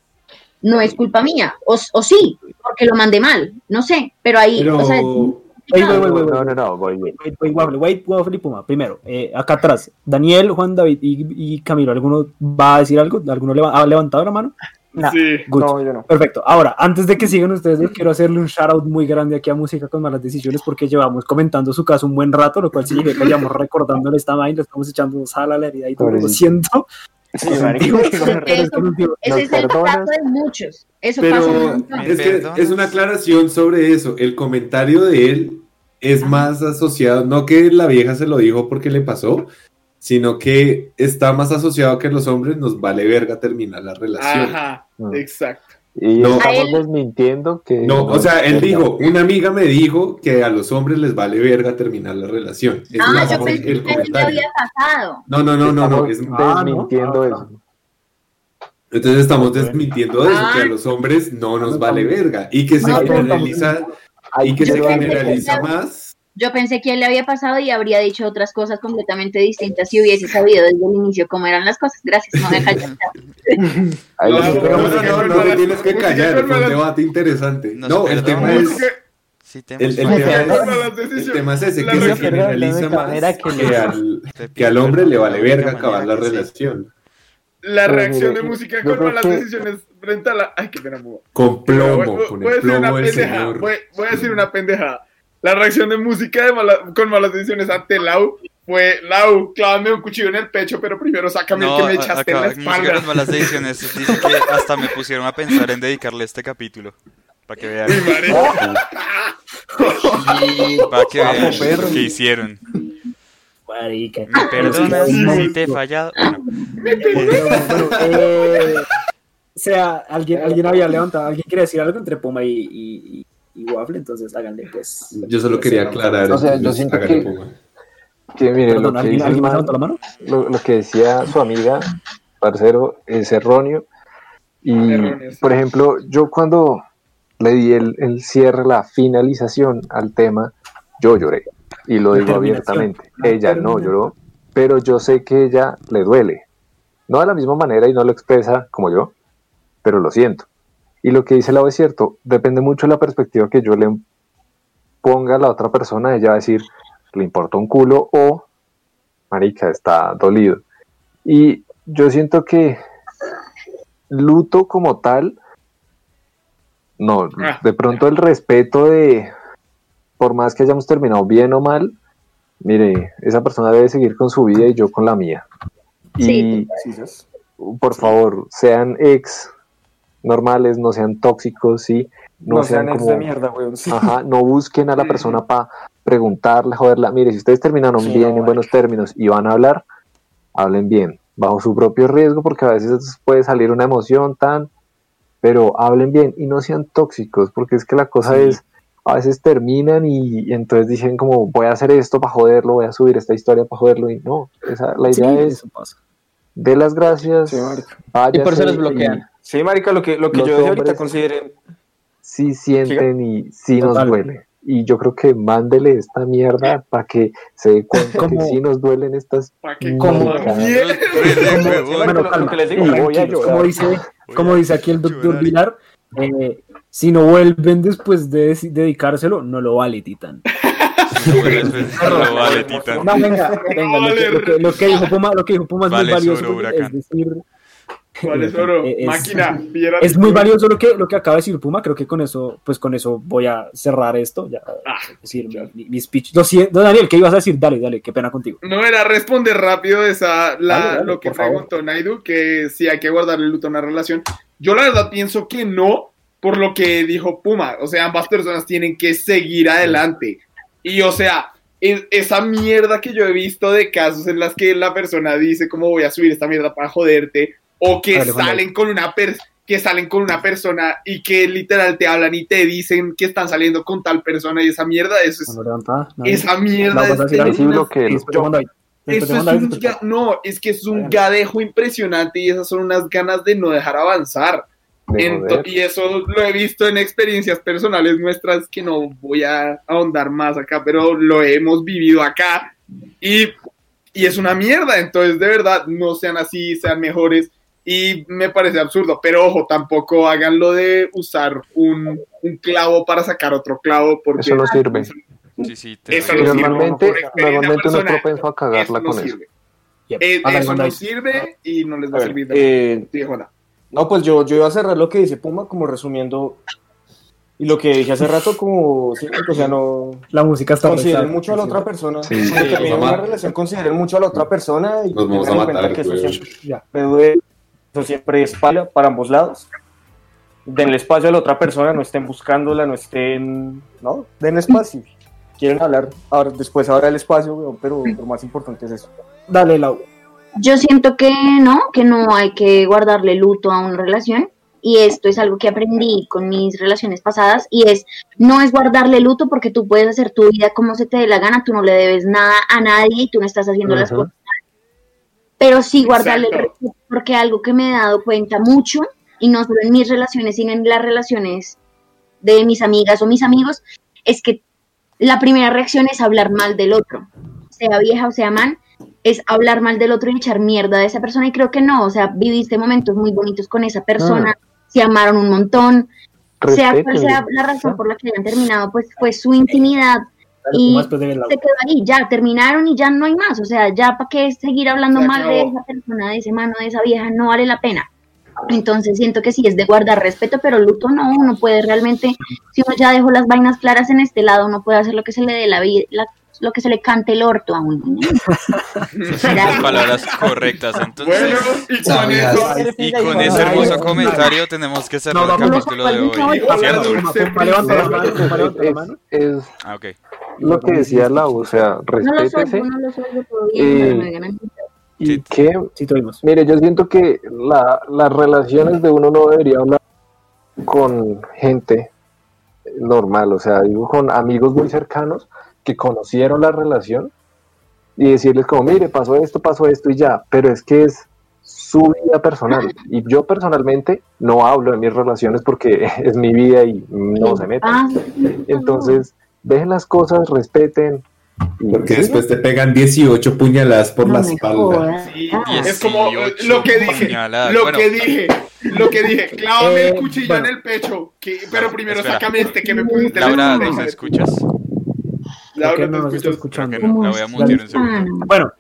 no es culpa mía. O, o sí, porque lo mandé mal, no sé, pero ahí, Pero o sea, Wait, wait, wait, no, no, no, no, voy bien. Wait, Waffle, y Puma. Primero, eh, acá atrás, Daniel, Juan David y, y Camilo, ¿alguno va a decir algo? ¿Alguno leva- ha levantado la mano? Nah, Sí. good. No, yo no. Perfecto. Ahora, antes de que sigan ustedes, yo quiero hacerle un shout out muy grande aquí a Música con Malas Decisiones porque llevamos comentando su caso un buen rato, lo cual significa que llevamos recordándole esta vaina, le estamos echando sal a la herida y todo. Lo siento. Sí, ese ¿Nos es el caso de muchos. Eso Pero es que es una aclaración sobre eso. El comentario de él es más asociado, no que la vieja se lo dijo porque le pasó, sino que está más asociado que los hombres nos vale verga terminar la relación. Ajá, Mm. exacto. Y No. estamos A él- desmintiendo que. No, o sea, él dijo, una amiga me dijo que a los hombres les vale verga terminar la relación. Ah, yo el pensé que comentario. había pasado. No, no, no, no, no. es- Estamos desmintiendo Ah, no. eso. entonces estamos desmintiendo eso, que a Ah. los hombres no nos vale verga. Y que se generaliza, y que se generaliza era- más. Yo pensé que él le había pasado y habría dicho otras cosas completamente distintas si hubiese sabido desde el inicio cómo eran las cosas. Gracias, no me callas. No, te tienes que callar, fue un debate interesante. No, el tema es, Sí, el, tema es, el tema es ese, La que se generaliza más que al, que hombre le vale verga acabar la relación. La Pero reacción de música con que- decisiones frente a la. Ay, qué pena, mudo. Con plomo, voy- con voy el decir una plomo del pendejada. señor. Voy, voy a decir una pendejada. La reacción de música de mala- con malas decisiones ante Lau fue: Lau, clávame un cuchillo en el pecho, pero primero sácame el que me echaste en acá, la música espalda. con malas decisiones. Dice que hasta me pusieron a pensar en dedicarle este capítulo. Para que vean. Uy, marica. Para que vean lo que hicieron. Marica. ¿Me perdonas Sí, sí, si te he fallado? Bueno, Bueno, eh, o sea, alguien, alguien había levantado, alguien quiere decir algo entre Puma y, y, y- y Waffle, entonces háganle pues. Yo solo quería aclarar. O sea, yo entonces, siento que- Puma. Que mire, Perdón, lo que ¿alguien, dice el ¿alguien más man- levantó la mano? lo, lo que decía su amiga, parcero, es erróneo. Y, Erróneo, sí. por ejemplo, yo cuando le di el, el cierre, la finalización al tema, yo lloré. Y lo digo abiertamente. La Ella no lloró, pero yo sé que ella le duele. No de la misma manera y no lo expresa como yo, pero lo siento. Y lo que dice Lau es cierto, depende mucho de la perspectiva que yo le ponga a la otra persona, ella va a decir, le importa un culo o, marica, está dolido. Y yo siento que luto como tal, no, Ah. de pronto el respeto de, por más que hayamos terminado bien o mal, mire, esa persona debe seguir con su vida y yo con la mía. Sí. Y por favor, sean ex normales, no sean tóxicos, sí, no, No sean sean como, de mierda, weón. Sí. ajá, no busquen a la persona para preguntarle, joderla, mire, si ustedes terminaron Sí, bien, no, en buenos términos y van a hablar, hablen bien, bajo su propio riesgo, porque a veces puede salir una emoción tan, pero hablen bien y no sean tóxicos, porque es que la cosa Sí. es, a veces terminan y, y entonces dicen como, voy a hacer esto para joderlo, voy a subir esta historia para joderlo, y no, esa, la Sí, idea es, eso pasa. De las gracias, Sí, Y por eso los y bloquean. Sí, marica, lo que, lo que yo decía ahorita, consideren... sí sienten y sí nos duele. Y yo creo que mándele esta mierda para que se dé cuenta que Como- sí nos duelen estas Pa' que ¿Cómo? coma bien. Rele, Sí, huevón. marica, lo- lo calma. que les digo, Y voy a Tranquilos, llorar. como dice, como dice aquí el doctor. Vilar, eh, si no vuelven después de dedicárselo, no lo vale, Titán. No, no vale, Titán. No, venga, venga, lo que, lo que- lo que dijo Puma, lo que dijo Puma es Vale, muy valioso. Es decir, ¿Cuál es oro? Es- Máquina. es muy valioso lo que, lo que acaba de decir Puma. Creo que con eso, pues con eso voy a cerrar esto. Ya, Ah, es decir, mi, mi- mi speech. Lo siento, Daniel, ¿qué ibas a decir? Dale, dale, qué pena contigo. No era responder rápido esa la, Dale, dale, lo que por favor. preguntó Naidu, que si hay que guardarle luto a una relación. Yo la verdad pienso que no, por lo que dijo Puma. O sea, ambas personas tienen que seguir adelante. Y o sea, es- esa mierda que yo he visto de casos en las que la persona dice cómo voy a subir esta mierda para joderte, o que salen con una per- que salen con una persona y que literal te hablan y te dicen que están saliendo con tal persona y esa mierda, eso es, esa mierda es eso es un no, es que es un gadejo impresionante y esas son unas ganas de no dejar avanzar. De Ento- y eso lo he visto en experiencias personales nuestras que no voy a ahondar más acá, pero lo hemos vivido acá y, y es una mierda. Entonces, de verdad, no sean así, sean mejores. Y me parece absurdo, pero ojo, tampoco hagan lo de usar un, un clavo para sacar otro clavo, porque Eso no sirve. Sí, sí, te Eso no sirve. normalmente, experiencia normalmente uno es propenso a eso cagarla no con eso. sirve. Yep. Eh, eso no sirve y no les va A a ver, servir. eh, Sí. No, pues yo, yo iba a cerrar lo que dice Puma, como resumiendo. Y lo que dije hace rato, como. sí, o sea, no. La música está Consideren mucho a la otra persona. Sí, Cuando sí, terminen una relación, consideren mucho a la otra persona y Nos vamos a tengan en cuenta matar, que eso siempre, Ya. eso siempre es pala para ambos lados. Denle espacio a la otra persona, no estén buscándola, no estén. No, denle espacio. quieren hablar, ahora, después habrá el espacio, pero lo más importante es eso. Dale, Lau. Yo siento que no, que no hay que guardarle luto a una relación. Y esto es algo que aprendí con mis relaciones pasadas. Y es, no es guardarle luto porque tú puedes hacer tu vida como se te dé la gana. Tú no le debes nada a nadie y tú no estás haciendo las cosas mal. Pero sí guardarle Exacto. luto porque algo que me he dado cuenta mucho, y no solo en mis relaciones, sino en las relaciones de mis amigas o mis amigos, es que la primera reacción es hablar mal del otro. Sea vieja o sea man, es hablar mal del otro y echar mierda de esa persona y creo que no, o sea, viviste momentos muy bonitos con esa persona, se amaron un montón, sea cual sea la razón por la que hayan terminado, pues fue su intimidad y se quedó ahí, ya terminaron y ya no hay más, o sea, ya para qué seguir hablando mal de esa persona, de ese mano, de esa vieja, no vale la pena. Entonces siento que sí es de guardar respeto, pero luto no, uno puede realmente, si uno ya dejó las vainas claras en este lado, uno puede hacer lo que se le dé la vida, lo que se le cante el orto a uno. ¿no? Las palabras correctas. Entonces, Bueno, y con Sabías. eso. y con ese hermoso comentario tenemos que cerrar No, el capítulo de hoy. ¿Cierto? Ah, ok. lo que decía Lau, o sea, No lo respétese. soy, no lo Eh. Y Sí. que, Sí, tuvimos. mire, yo siento que la, las relaciones de uno no debería hablar con gente normal, o sea, digo con amigos muy cercanos que conocieron la relación y decirles como, mire, pasó esto, pasó esto y ya, pero es que es su vida personal y yo personalmente no hablo de mis relaciones porque es mi vida y no se metan. Ah, sí, Entonces, dejen las cosas, respeten. Porque después te pegan 18 puñaladas por no la me espalda. Sí, Ah. es como 18 lo que dije, puñaladas. lo Bueno. que dije, lo que dije, clávame Eh, el cuchillo bueno. en el pecho, que, pero primero Espera. sácame este que me el Laura. ¿nos escuchas? ¿Por Laura, no nos está escuchando? no. La voy a mutear un segundo. Bueno,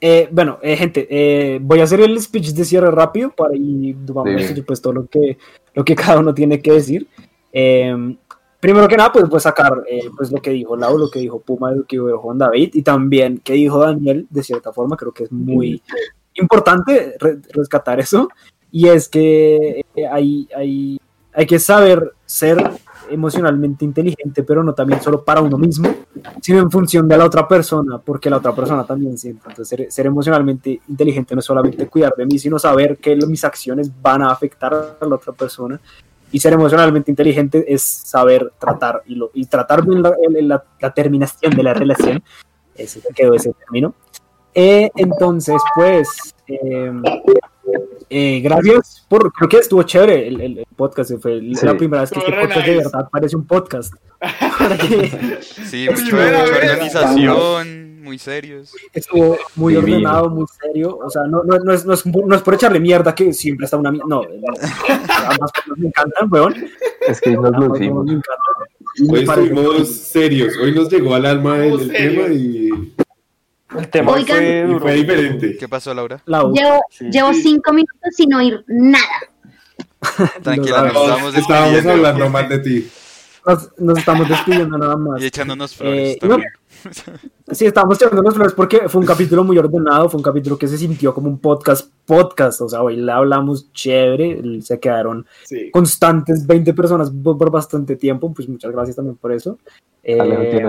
eh, bueno, eh, gente, eh, voy a hacer el speech de cierre rápido para y vamos a Sí. decir pues todo lo que, lo que cada uno tiene que decir. Eh, primero que nada, pues voy a sacar eh, pues lo que dijo Lau, lo que dijo Puma, lo que dijo Juan David y también que dijo Daniel, de cierta forma, creo que es muy importante re- rescatar eso. Y es que eh, hay, hay, hay que saber ser emocionalmente inteligente, pero no también solo para uno mismo, sino en función de la otra persona, porque la otra persona también siente. Entonces, ser, ser emocionalmente inteligente no es solamente cuidar de mí, sino saber que mis acciones van a afectar a la otra persona. Y ser emocionalmente inteligente es saber tratar y, lo, y tratar bien la, terminación de la relación. Se quedó ese término. Eh, entonces, pues, eh, eh, gracias por, creo que estuvo chévere el, el- el podcast, fue la Sí. primera vez que este podcast de verdad parece un podcast. Sí, primera mucha organización, muy serios. estuvo muy Divino. ordenado, muy serio, o sea, no, no, no, es, no, es, no es por echarle mierda que siempre está una mierda, no, ambas cosas me encantan, weón, Es que nos. Y me Hoy estuvimos serios, hoy nos llegó al alma el, el tema y, El tema Oigan. fue y duro. fue diferente. ¿Qué pasó, Laura? Lau, Llevo, Sí. llevo Sí. cinco minutos sin oír nada. Tranquila, No, nos estamos estábamos despidiendo hablando más de ti. nos, nos estamos despidiendo nada más. y echándonos flores Eh, también. Sí, estábamos echando las flores porque fue un capítulo muy ordenado, fue un capítulo que se sintió como un podcast, podcast, o sea, hoy le hablamos chévere, se quedaron Sí. constantes 20 personas por, bastante tiempo, pues muchas gracias también por eso. Eh,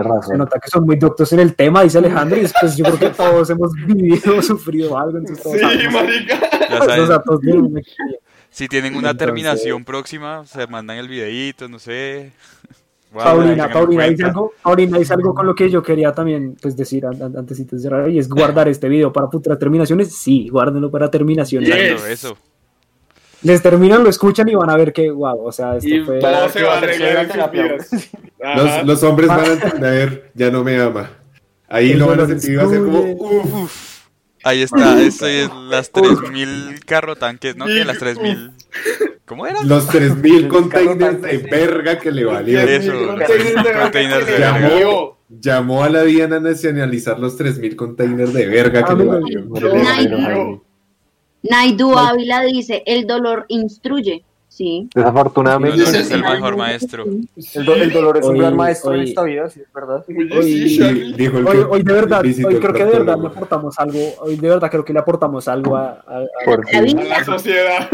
razón. Se nota que son muy doctos en el tema, dice Alejandro, y después yo creo que todos hemos vivido, sufrido algo, entonces todos Sí, sabemos. marica. Saben, todos si tienen una Entonces- terminación próxima, se mandan el videíto, no sé. Wow, Paulina, Paulina dice, algo, Paulina dice algo con lo que yo quería también pues, decir an- an- antes de cerrar, y es guardar este video para futuras terminaciones. Sí, guárdenlo para terminaciones. Yes. eso. Les terminan, lo escuchan y van a ver que, wow, o sea, esto Y fue... todo se va a arreglar. Los, los hombres van a entender, ya no me ama. Ahí lo van a sentir, va a ser como, uff. Ahí está, esto es las 3000 carro tanques, ¿no? Que las 3000. ¿Cómo era? Los 3000 containers de verga que le valieron. Eso, Containers de containers de verga. verga. Llamó, llamó a la DIAN a nacionalizar los 3000 containers de verga que Ah, le valieron. Naidu Ávila dice, el dolor instruye. Sí. Desafortunadamente, El dolor es el mejor maestro. El, do- el dolor es un gran maestro en hoy- esta vida, sí, es verdad. Hoy- sí, Y Charlie. dijo el Hoy, que hoy de verdad, hoy creo que de verdad le aportamos algo, hoy de verdad creo que le aportamos algo a, a- La. A sociedad.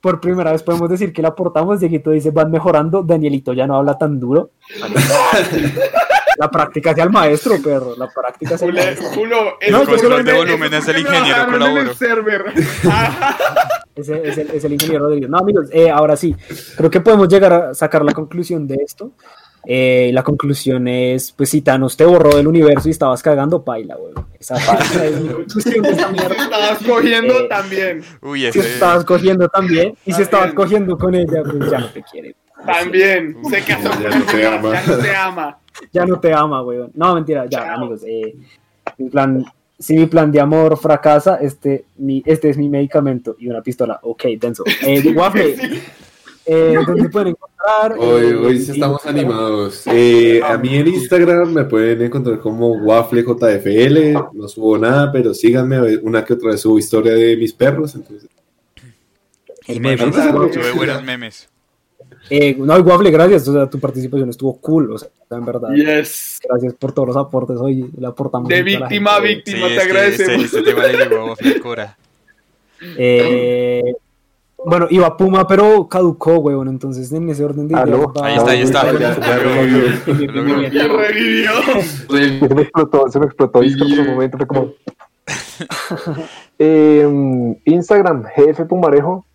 por primera vez podemos decir que la aportamos. Dieguito dice, van mejorando. Danielito ya no habla tan duro. La práctica hacia el maestro, perro. La práctica hacia el maestro. Julio, No, fue solo lo de volumen es el ingeniero en el colaboro. server. Ese es el, es el ingeniero Rodríguez. No, amigos, eh, ahora sí, creo que podemos llegar a sacar la conclusión de esto. Eh, la conclusión es, pues si Thanos te borró del universo y estabas cagando, paila, güey. Esa es mi conclusión de esta Si mierda. estabas cogiendo Eh, también. Uy, Si ese. estabas cogiendo también, y si estabas cogiendo con ella, pues ya no te quiere. También. Se casó Ya con no te el ama. Ya no te ama. Ya no te ama, güey. No, mentira, ya, Chao. amigos. Eh, mi plan, si mi plan de amor fracasa, este, mi, este es mi medicamento y una pistola. Ok, denso. Eh, Waffle, eh, ¿dónde pueden encontrar? Hoy, Eh, hoy sí estamos animados. Eh, a mí en Instagram me pueden encontrar como WaffleJFL. No subo nada, pero síganme. Una que otra vez subo historia de mis perros. Entonces, Y memes. memes. Sube buenos memes. Eh, no, Waffle, gracias. O sea, tu participación estuvo cool. O sea, en verdad. Yes. Gracias por todos los aportes. Hoy le aportamos. De mucho a la víctima a víctima, Sí, te este, agradecemos. este tema le llegó Waffle Cora. Eh, bueno, iba Puma, pero caducó, weón. Entonces, en ese orden de Aló. ideas, va- Ahí está, ahí está. Revivió. Y. Se me explotó, se me explotó Discord por un momento, fue como... Eh, Instagram, GF Pumarejo,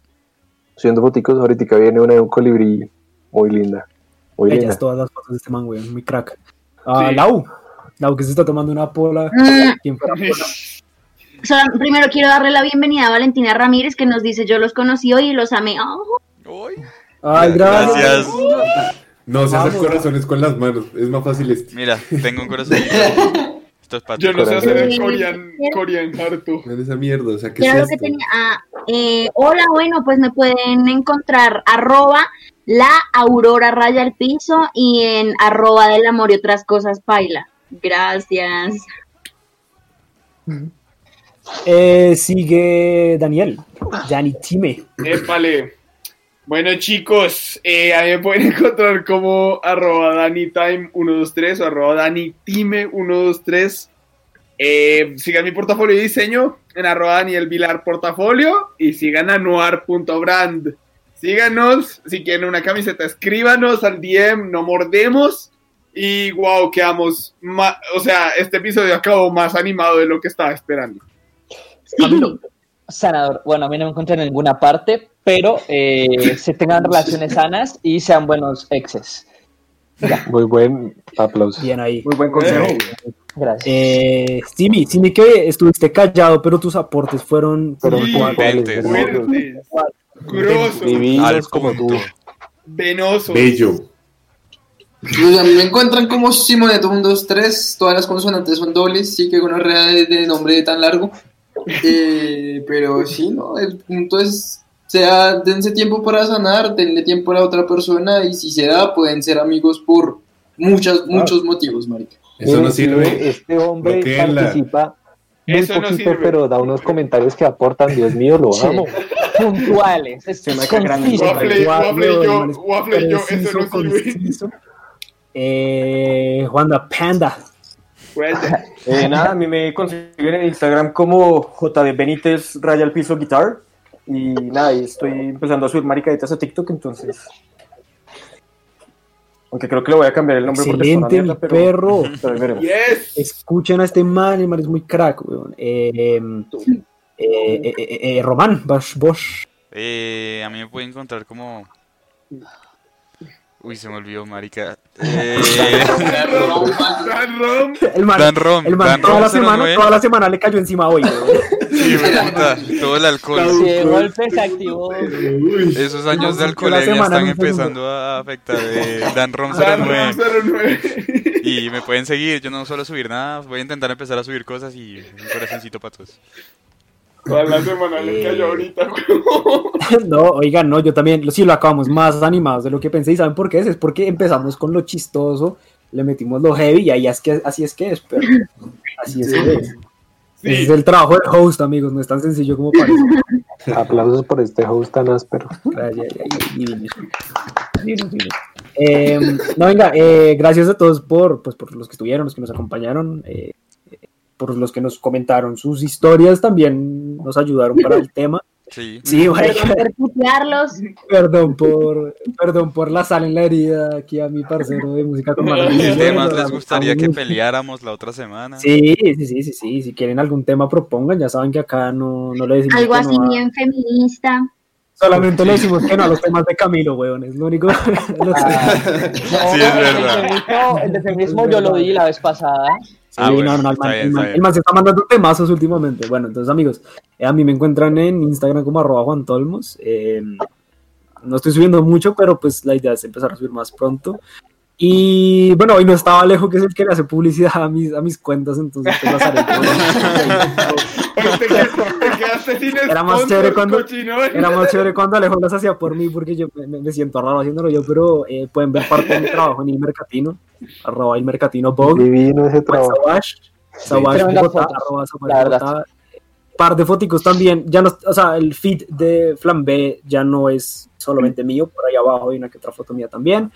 subiendo foticos, ahorita viene una de un colibrí muy linda, muy Ellas, linda. todas las fotos de este man, weón. Muy crack. Ah, Sí. Lau. Lau, que se está tomando una pola. Mm, ¿Quién fuera pola? solo- primero quiero darle la bienvenida a Valentina Ramírez, que nos dice, yo los conocí hoy y los amé. Oh. Ay, gracias. Gracias. No se hace Vamos. corazones con las manos. Es más fácil este. Mira, tengo un corazón. Esto es para Yo no sé hacer el. Korean, Korean Harto. Ven esa mierda. O sea, ¿qué ¿Qué es lo que tenía? Ah, eh, hola, bueno, pues me pueden encontrar arroba la aurora raya al piso y en arroba del amor y otras cosas paila. Gracias. Eh, sigue Daniel. Dani Time. Épale. Bueno, chicos, eh, a mí me pueden encontrar como arroba DaniTime123 o arroba DaniTime123. Eh, sigan mi portafolio de diseño en arroba Daniel Vilar Portafolio y sigan a noir.brand. Síganos, si quieren una camiseta, escríbanos al DM, no mordemos. Y wow, quedamos, o sea, este episodio acabó más animado de lo que estaba esperando. Sanador, bueno, a mí no me encuentro en ninguna parte, pero eh, se tengan relaciones sanas y sean buenos exes. Muy buen aplauso. Bien ahí. Muy buen consejo. Gracias. Eh, Simi, Simi, que estuviste callado, pero tus aportes fueron. Fuertes, gruesos, Divinos como tú. venosos. Bello. Pues a mí me encuentran como Simoneto123, todas las consonantes son dobles, sí que con rea de, de nombre tan largo. Eh, pero sí, ¿no? El punto es, sea, dense tiempo para sanar, denle tiempo a la otra persona y si se da, pueden ser amigos por muchas, muchos motivos, marica. Eso no Miren, sirve. Este hombre participa muy Eso no poquito, pero da unos comentarios que aportan. Dios mío, lo Sí. amo. Puntuales. Es Se me. Waffle, waffle yo, waffle yo, eso no sirve. Eh, Juanda Panda. Eh, nada, a mí me consiguen en Instagram como JD Benítez Raya al Piso Guitar. Y nada, y estoy empezando a subir maricaditas a TikTok, entonces. Aunque creo que le voy a cambiar el nombre porque es una Excelente, mi mierda, pero- perro. pero yes. Escuchen a este man, el man es muy crack, weón. Eh, eh, eh, eh, eh, Román, Bosch. Eh, a mí me pueden encontrar como. Uy, se me olvidó, marica. Eh, Dan Rom. El man, Dan Rom, el man Dan toda, Rom la semana, 09. toda la semana le cayó encima hoy, sí, puta, todo el alcohol. De golpe se activó. Esos años de alcoholemia semana están empezando a afectar. Eh, Dan Rom Dan 09. Rom 09. Y me pueden seguir, yo no suelo subir nada, voy a intentar empezar a subir cosas y un corazoncito para todos. Toda la semana le cayó ahorita. No, oigan, no, yo también, sí, lo acabamos más animados de lo que pensé. ¿Y saben por qué es? Es porque empezamos con lo chistoso, le metimos lo heavy y ahí es que, así es que es, pero así es que es. Ese es el trabajo del host, amigos, no es tan sencillo como parece. Aplausos por este host tan áspero. Eh, no, venga, eh, gracias a todos por, pues, por los que estuvieron, los que nos acompañaron, eh, por los que nos comentaron sus historias, también nos ayudaron para el tema. Sí. Sí, güey. Perdón. Perdón por, perdón por la sal en la herida aquí a mi parcero de música con ¿Qué temas les gustaría que peleáramos la otra semana? Sí, sí, sí, sí, sí. Si quieren algún tema, propongan. Ya saben que acá no, no le decimos Algo así no a- bien feminista. Solamente le decimos que no a los temas de Camilo, weón. Es lo único. No, Sí, es el verdad. feminismo, el de feminismo yo lo di la vez pasada. Sí, Ah, bueno, no, no, el man, bien, el man- está bien. el man se está mandando temazos últimamente. Bueno, entonces, amigos, eh, a mí me encuentran en Instagram como arroba Juan Tolmos. Eh, no estoy subiendo mucho, pero pues la idea es empezar a subir más pronto. Y bueno, hoy no estaba Alejo, que es el que le hace publicidad a mis, a mis cuentas, entonces pues las haré. Oye, te, qued- te quedaste sin Era más chévere cuando- cochino. Era más chévere cuando Alejo las hacía por mí, porque yo me, me siento raro haciéndolo yo, pero eh, pueden ver parte de mi trabajo en el Mercatino, arroba el Mercatino Bog. Divino ese trabajo. Sawash, Sawash Tremendas Bogotá, arroba. Bogotá. Par de foticos también, ya no, o sea, el feed de Flambe ya no es solamente mío, por ahí abajo hay una que otra foto mía también.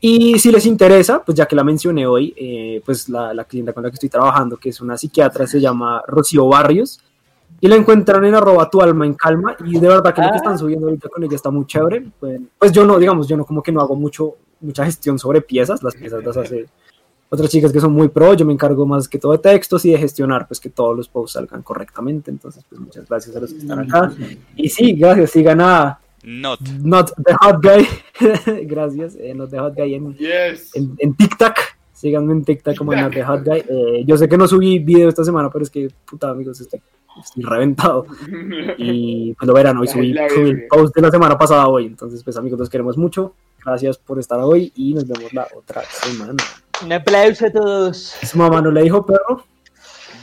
Y si les interesa, pues ya que la mencioné hoy, eh, pues la, la clienta con la que estoy trabajando, que es una psiquiatra, se llama Rocío Barrios, y la encuentran en arroba tu alma en calma, y de verdad que lo que Ah. están subiendo ahorita con ella está muy chévere. Pues, pues yo no, digamos, yo no como que no hago mucho, mucha gestión sobre piezas, las piezas las hace otras chicas que son muy pro, yo me encargo más que todo de textos y de gestionar, pues que todos los posts salgan correctamente, entonces pues muchas gracias a los que están acá. Y sí, gracias, sigan a Not. Not the Hot Guy, gracias, eh, Not the Hot Guy en, Yes. en, en TikTok, síganme en TikTok como Not the Hot Guy. Eh, yo sé que no subí video esta semana, pero es que, puta amigos, estoy, estoy reventado. Y pues lo verán, hoy subí, subí el post de la semana pasada hoy, entonces pues amigos, los queremos mucho. Gracias por estar hoy y nos vemos la otra semana. Un aplauso a todos. Su mamá no le dijo perro.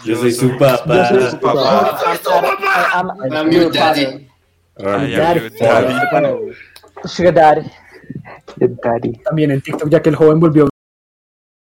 Yo soy su Yo papá. soy su. I'm- your daddy. Sugar Daddy. También en TikTok, ya que el joven volvió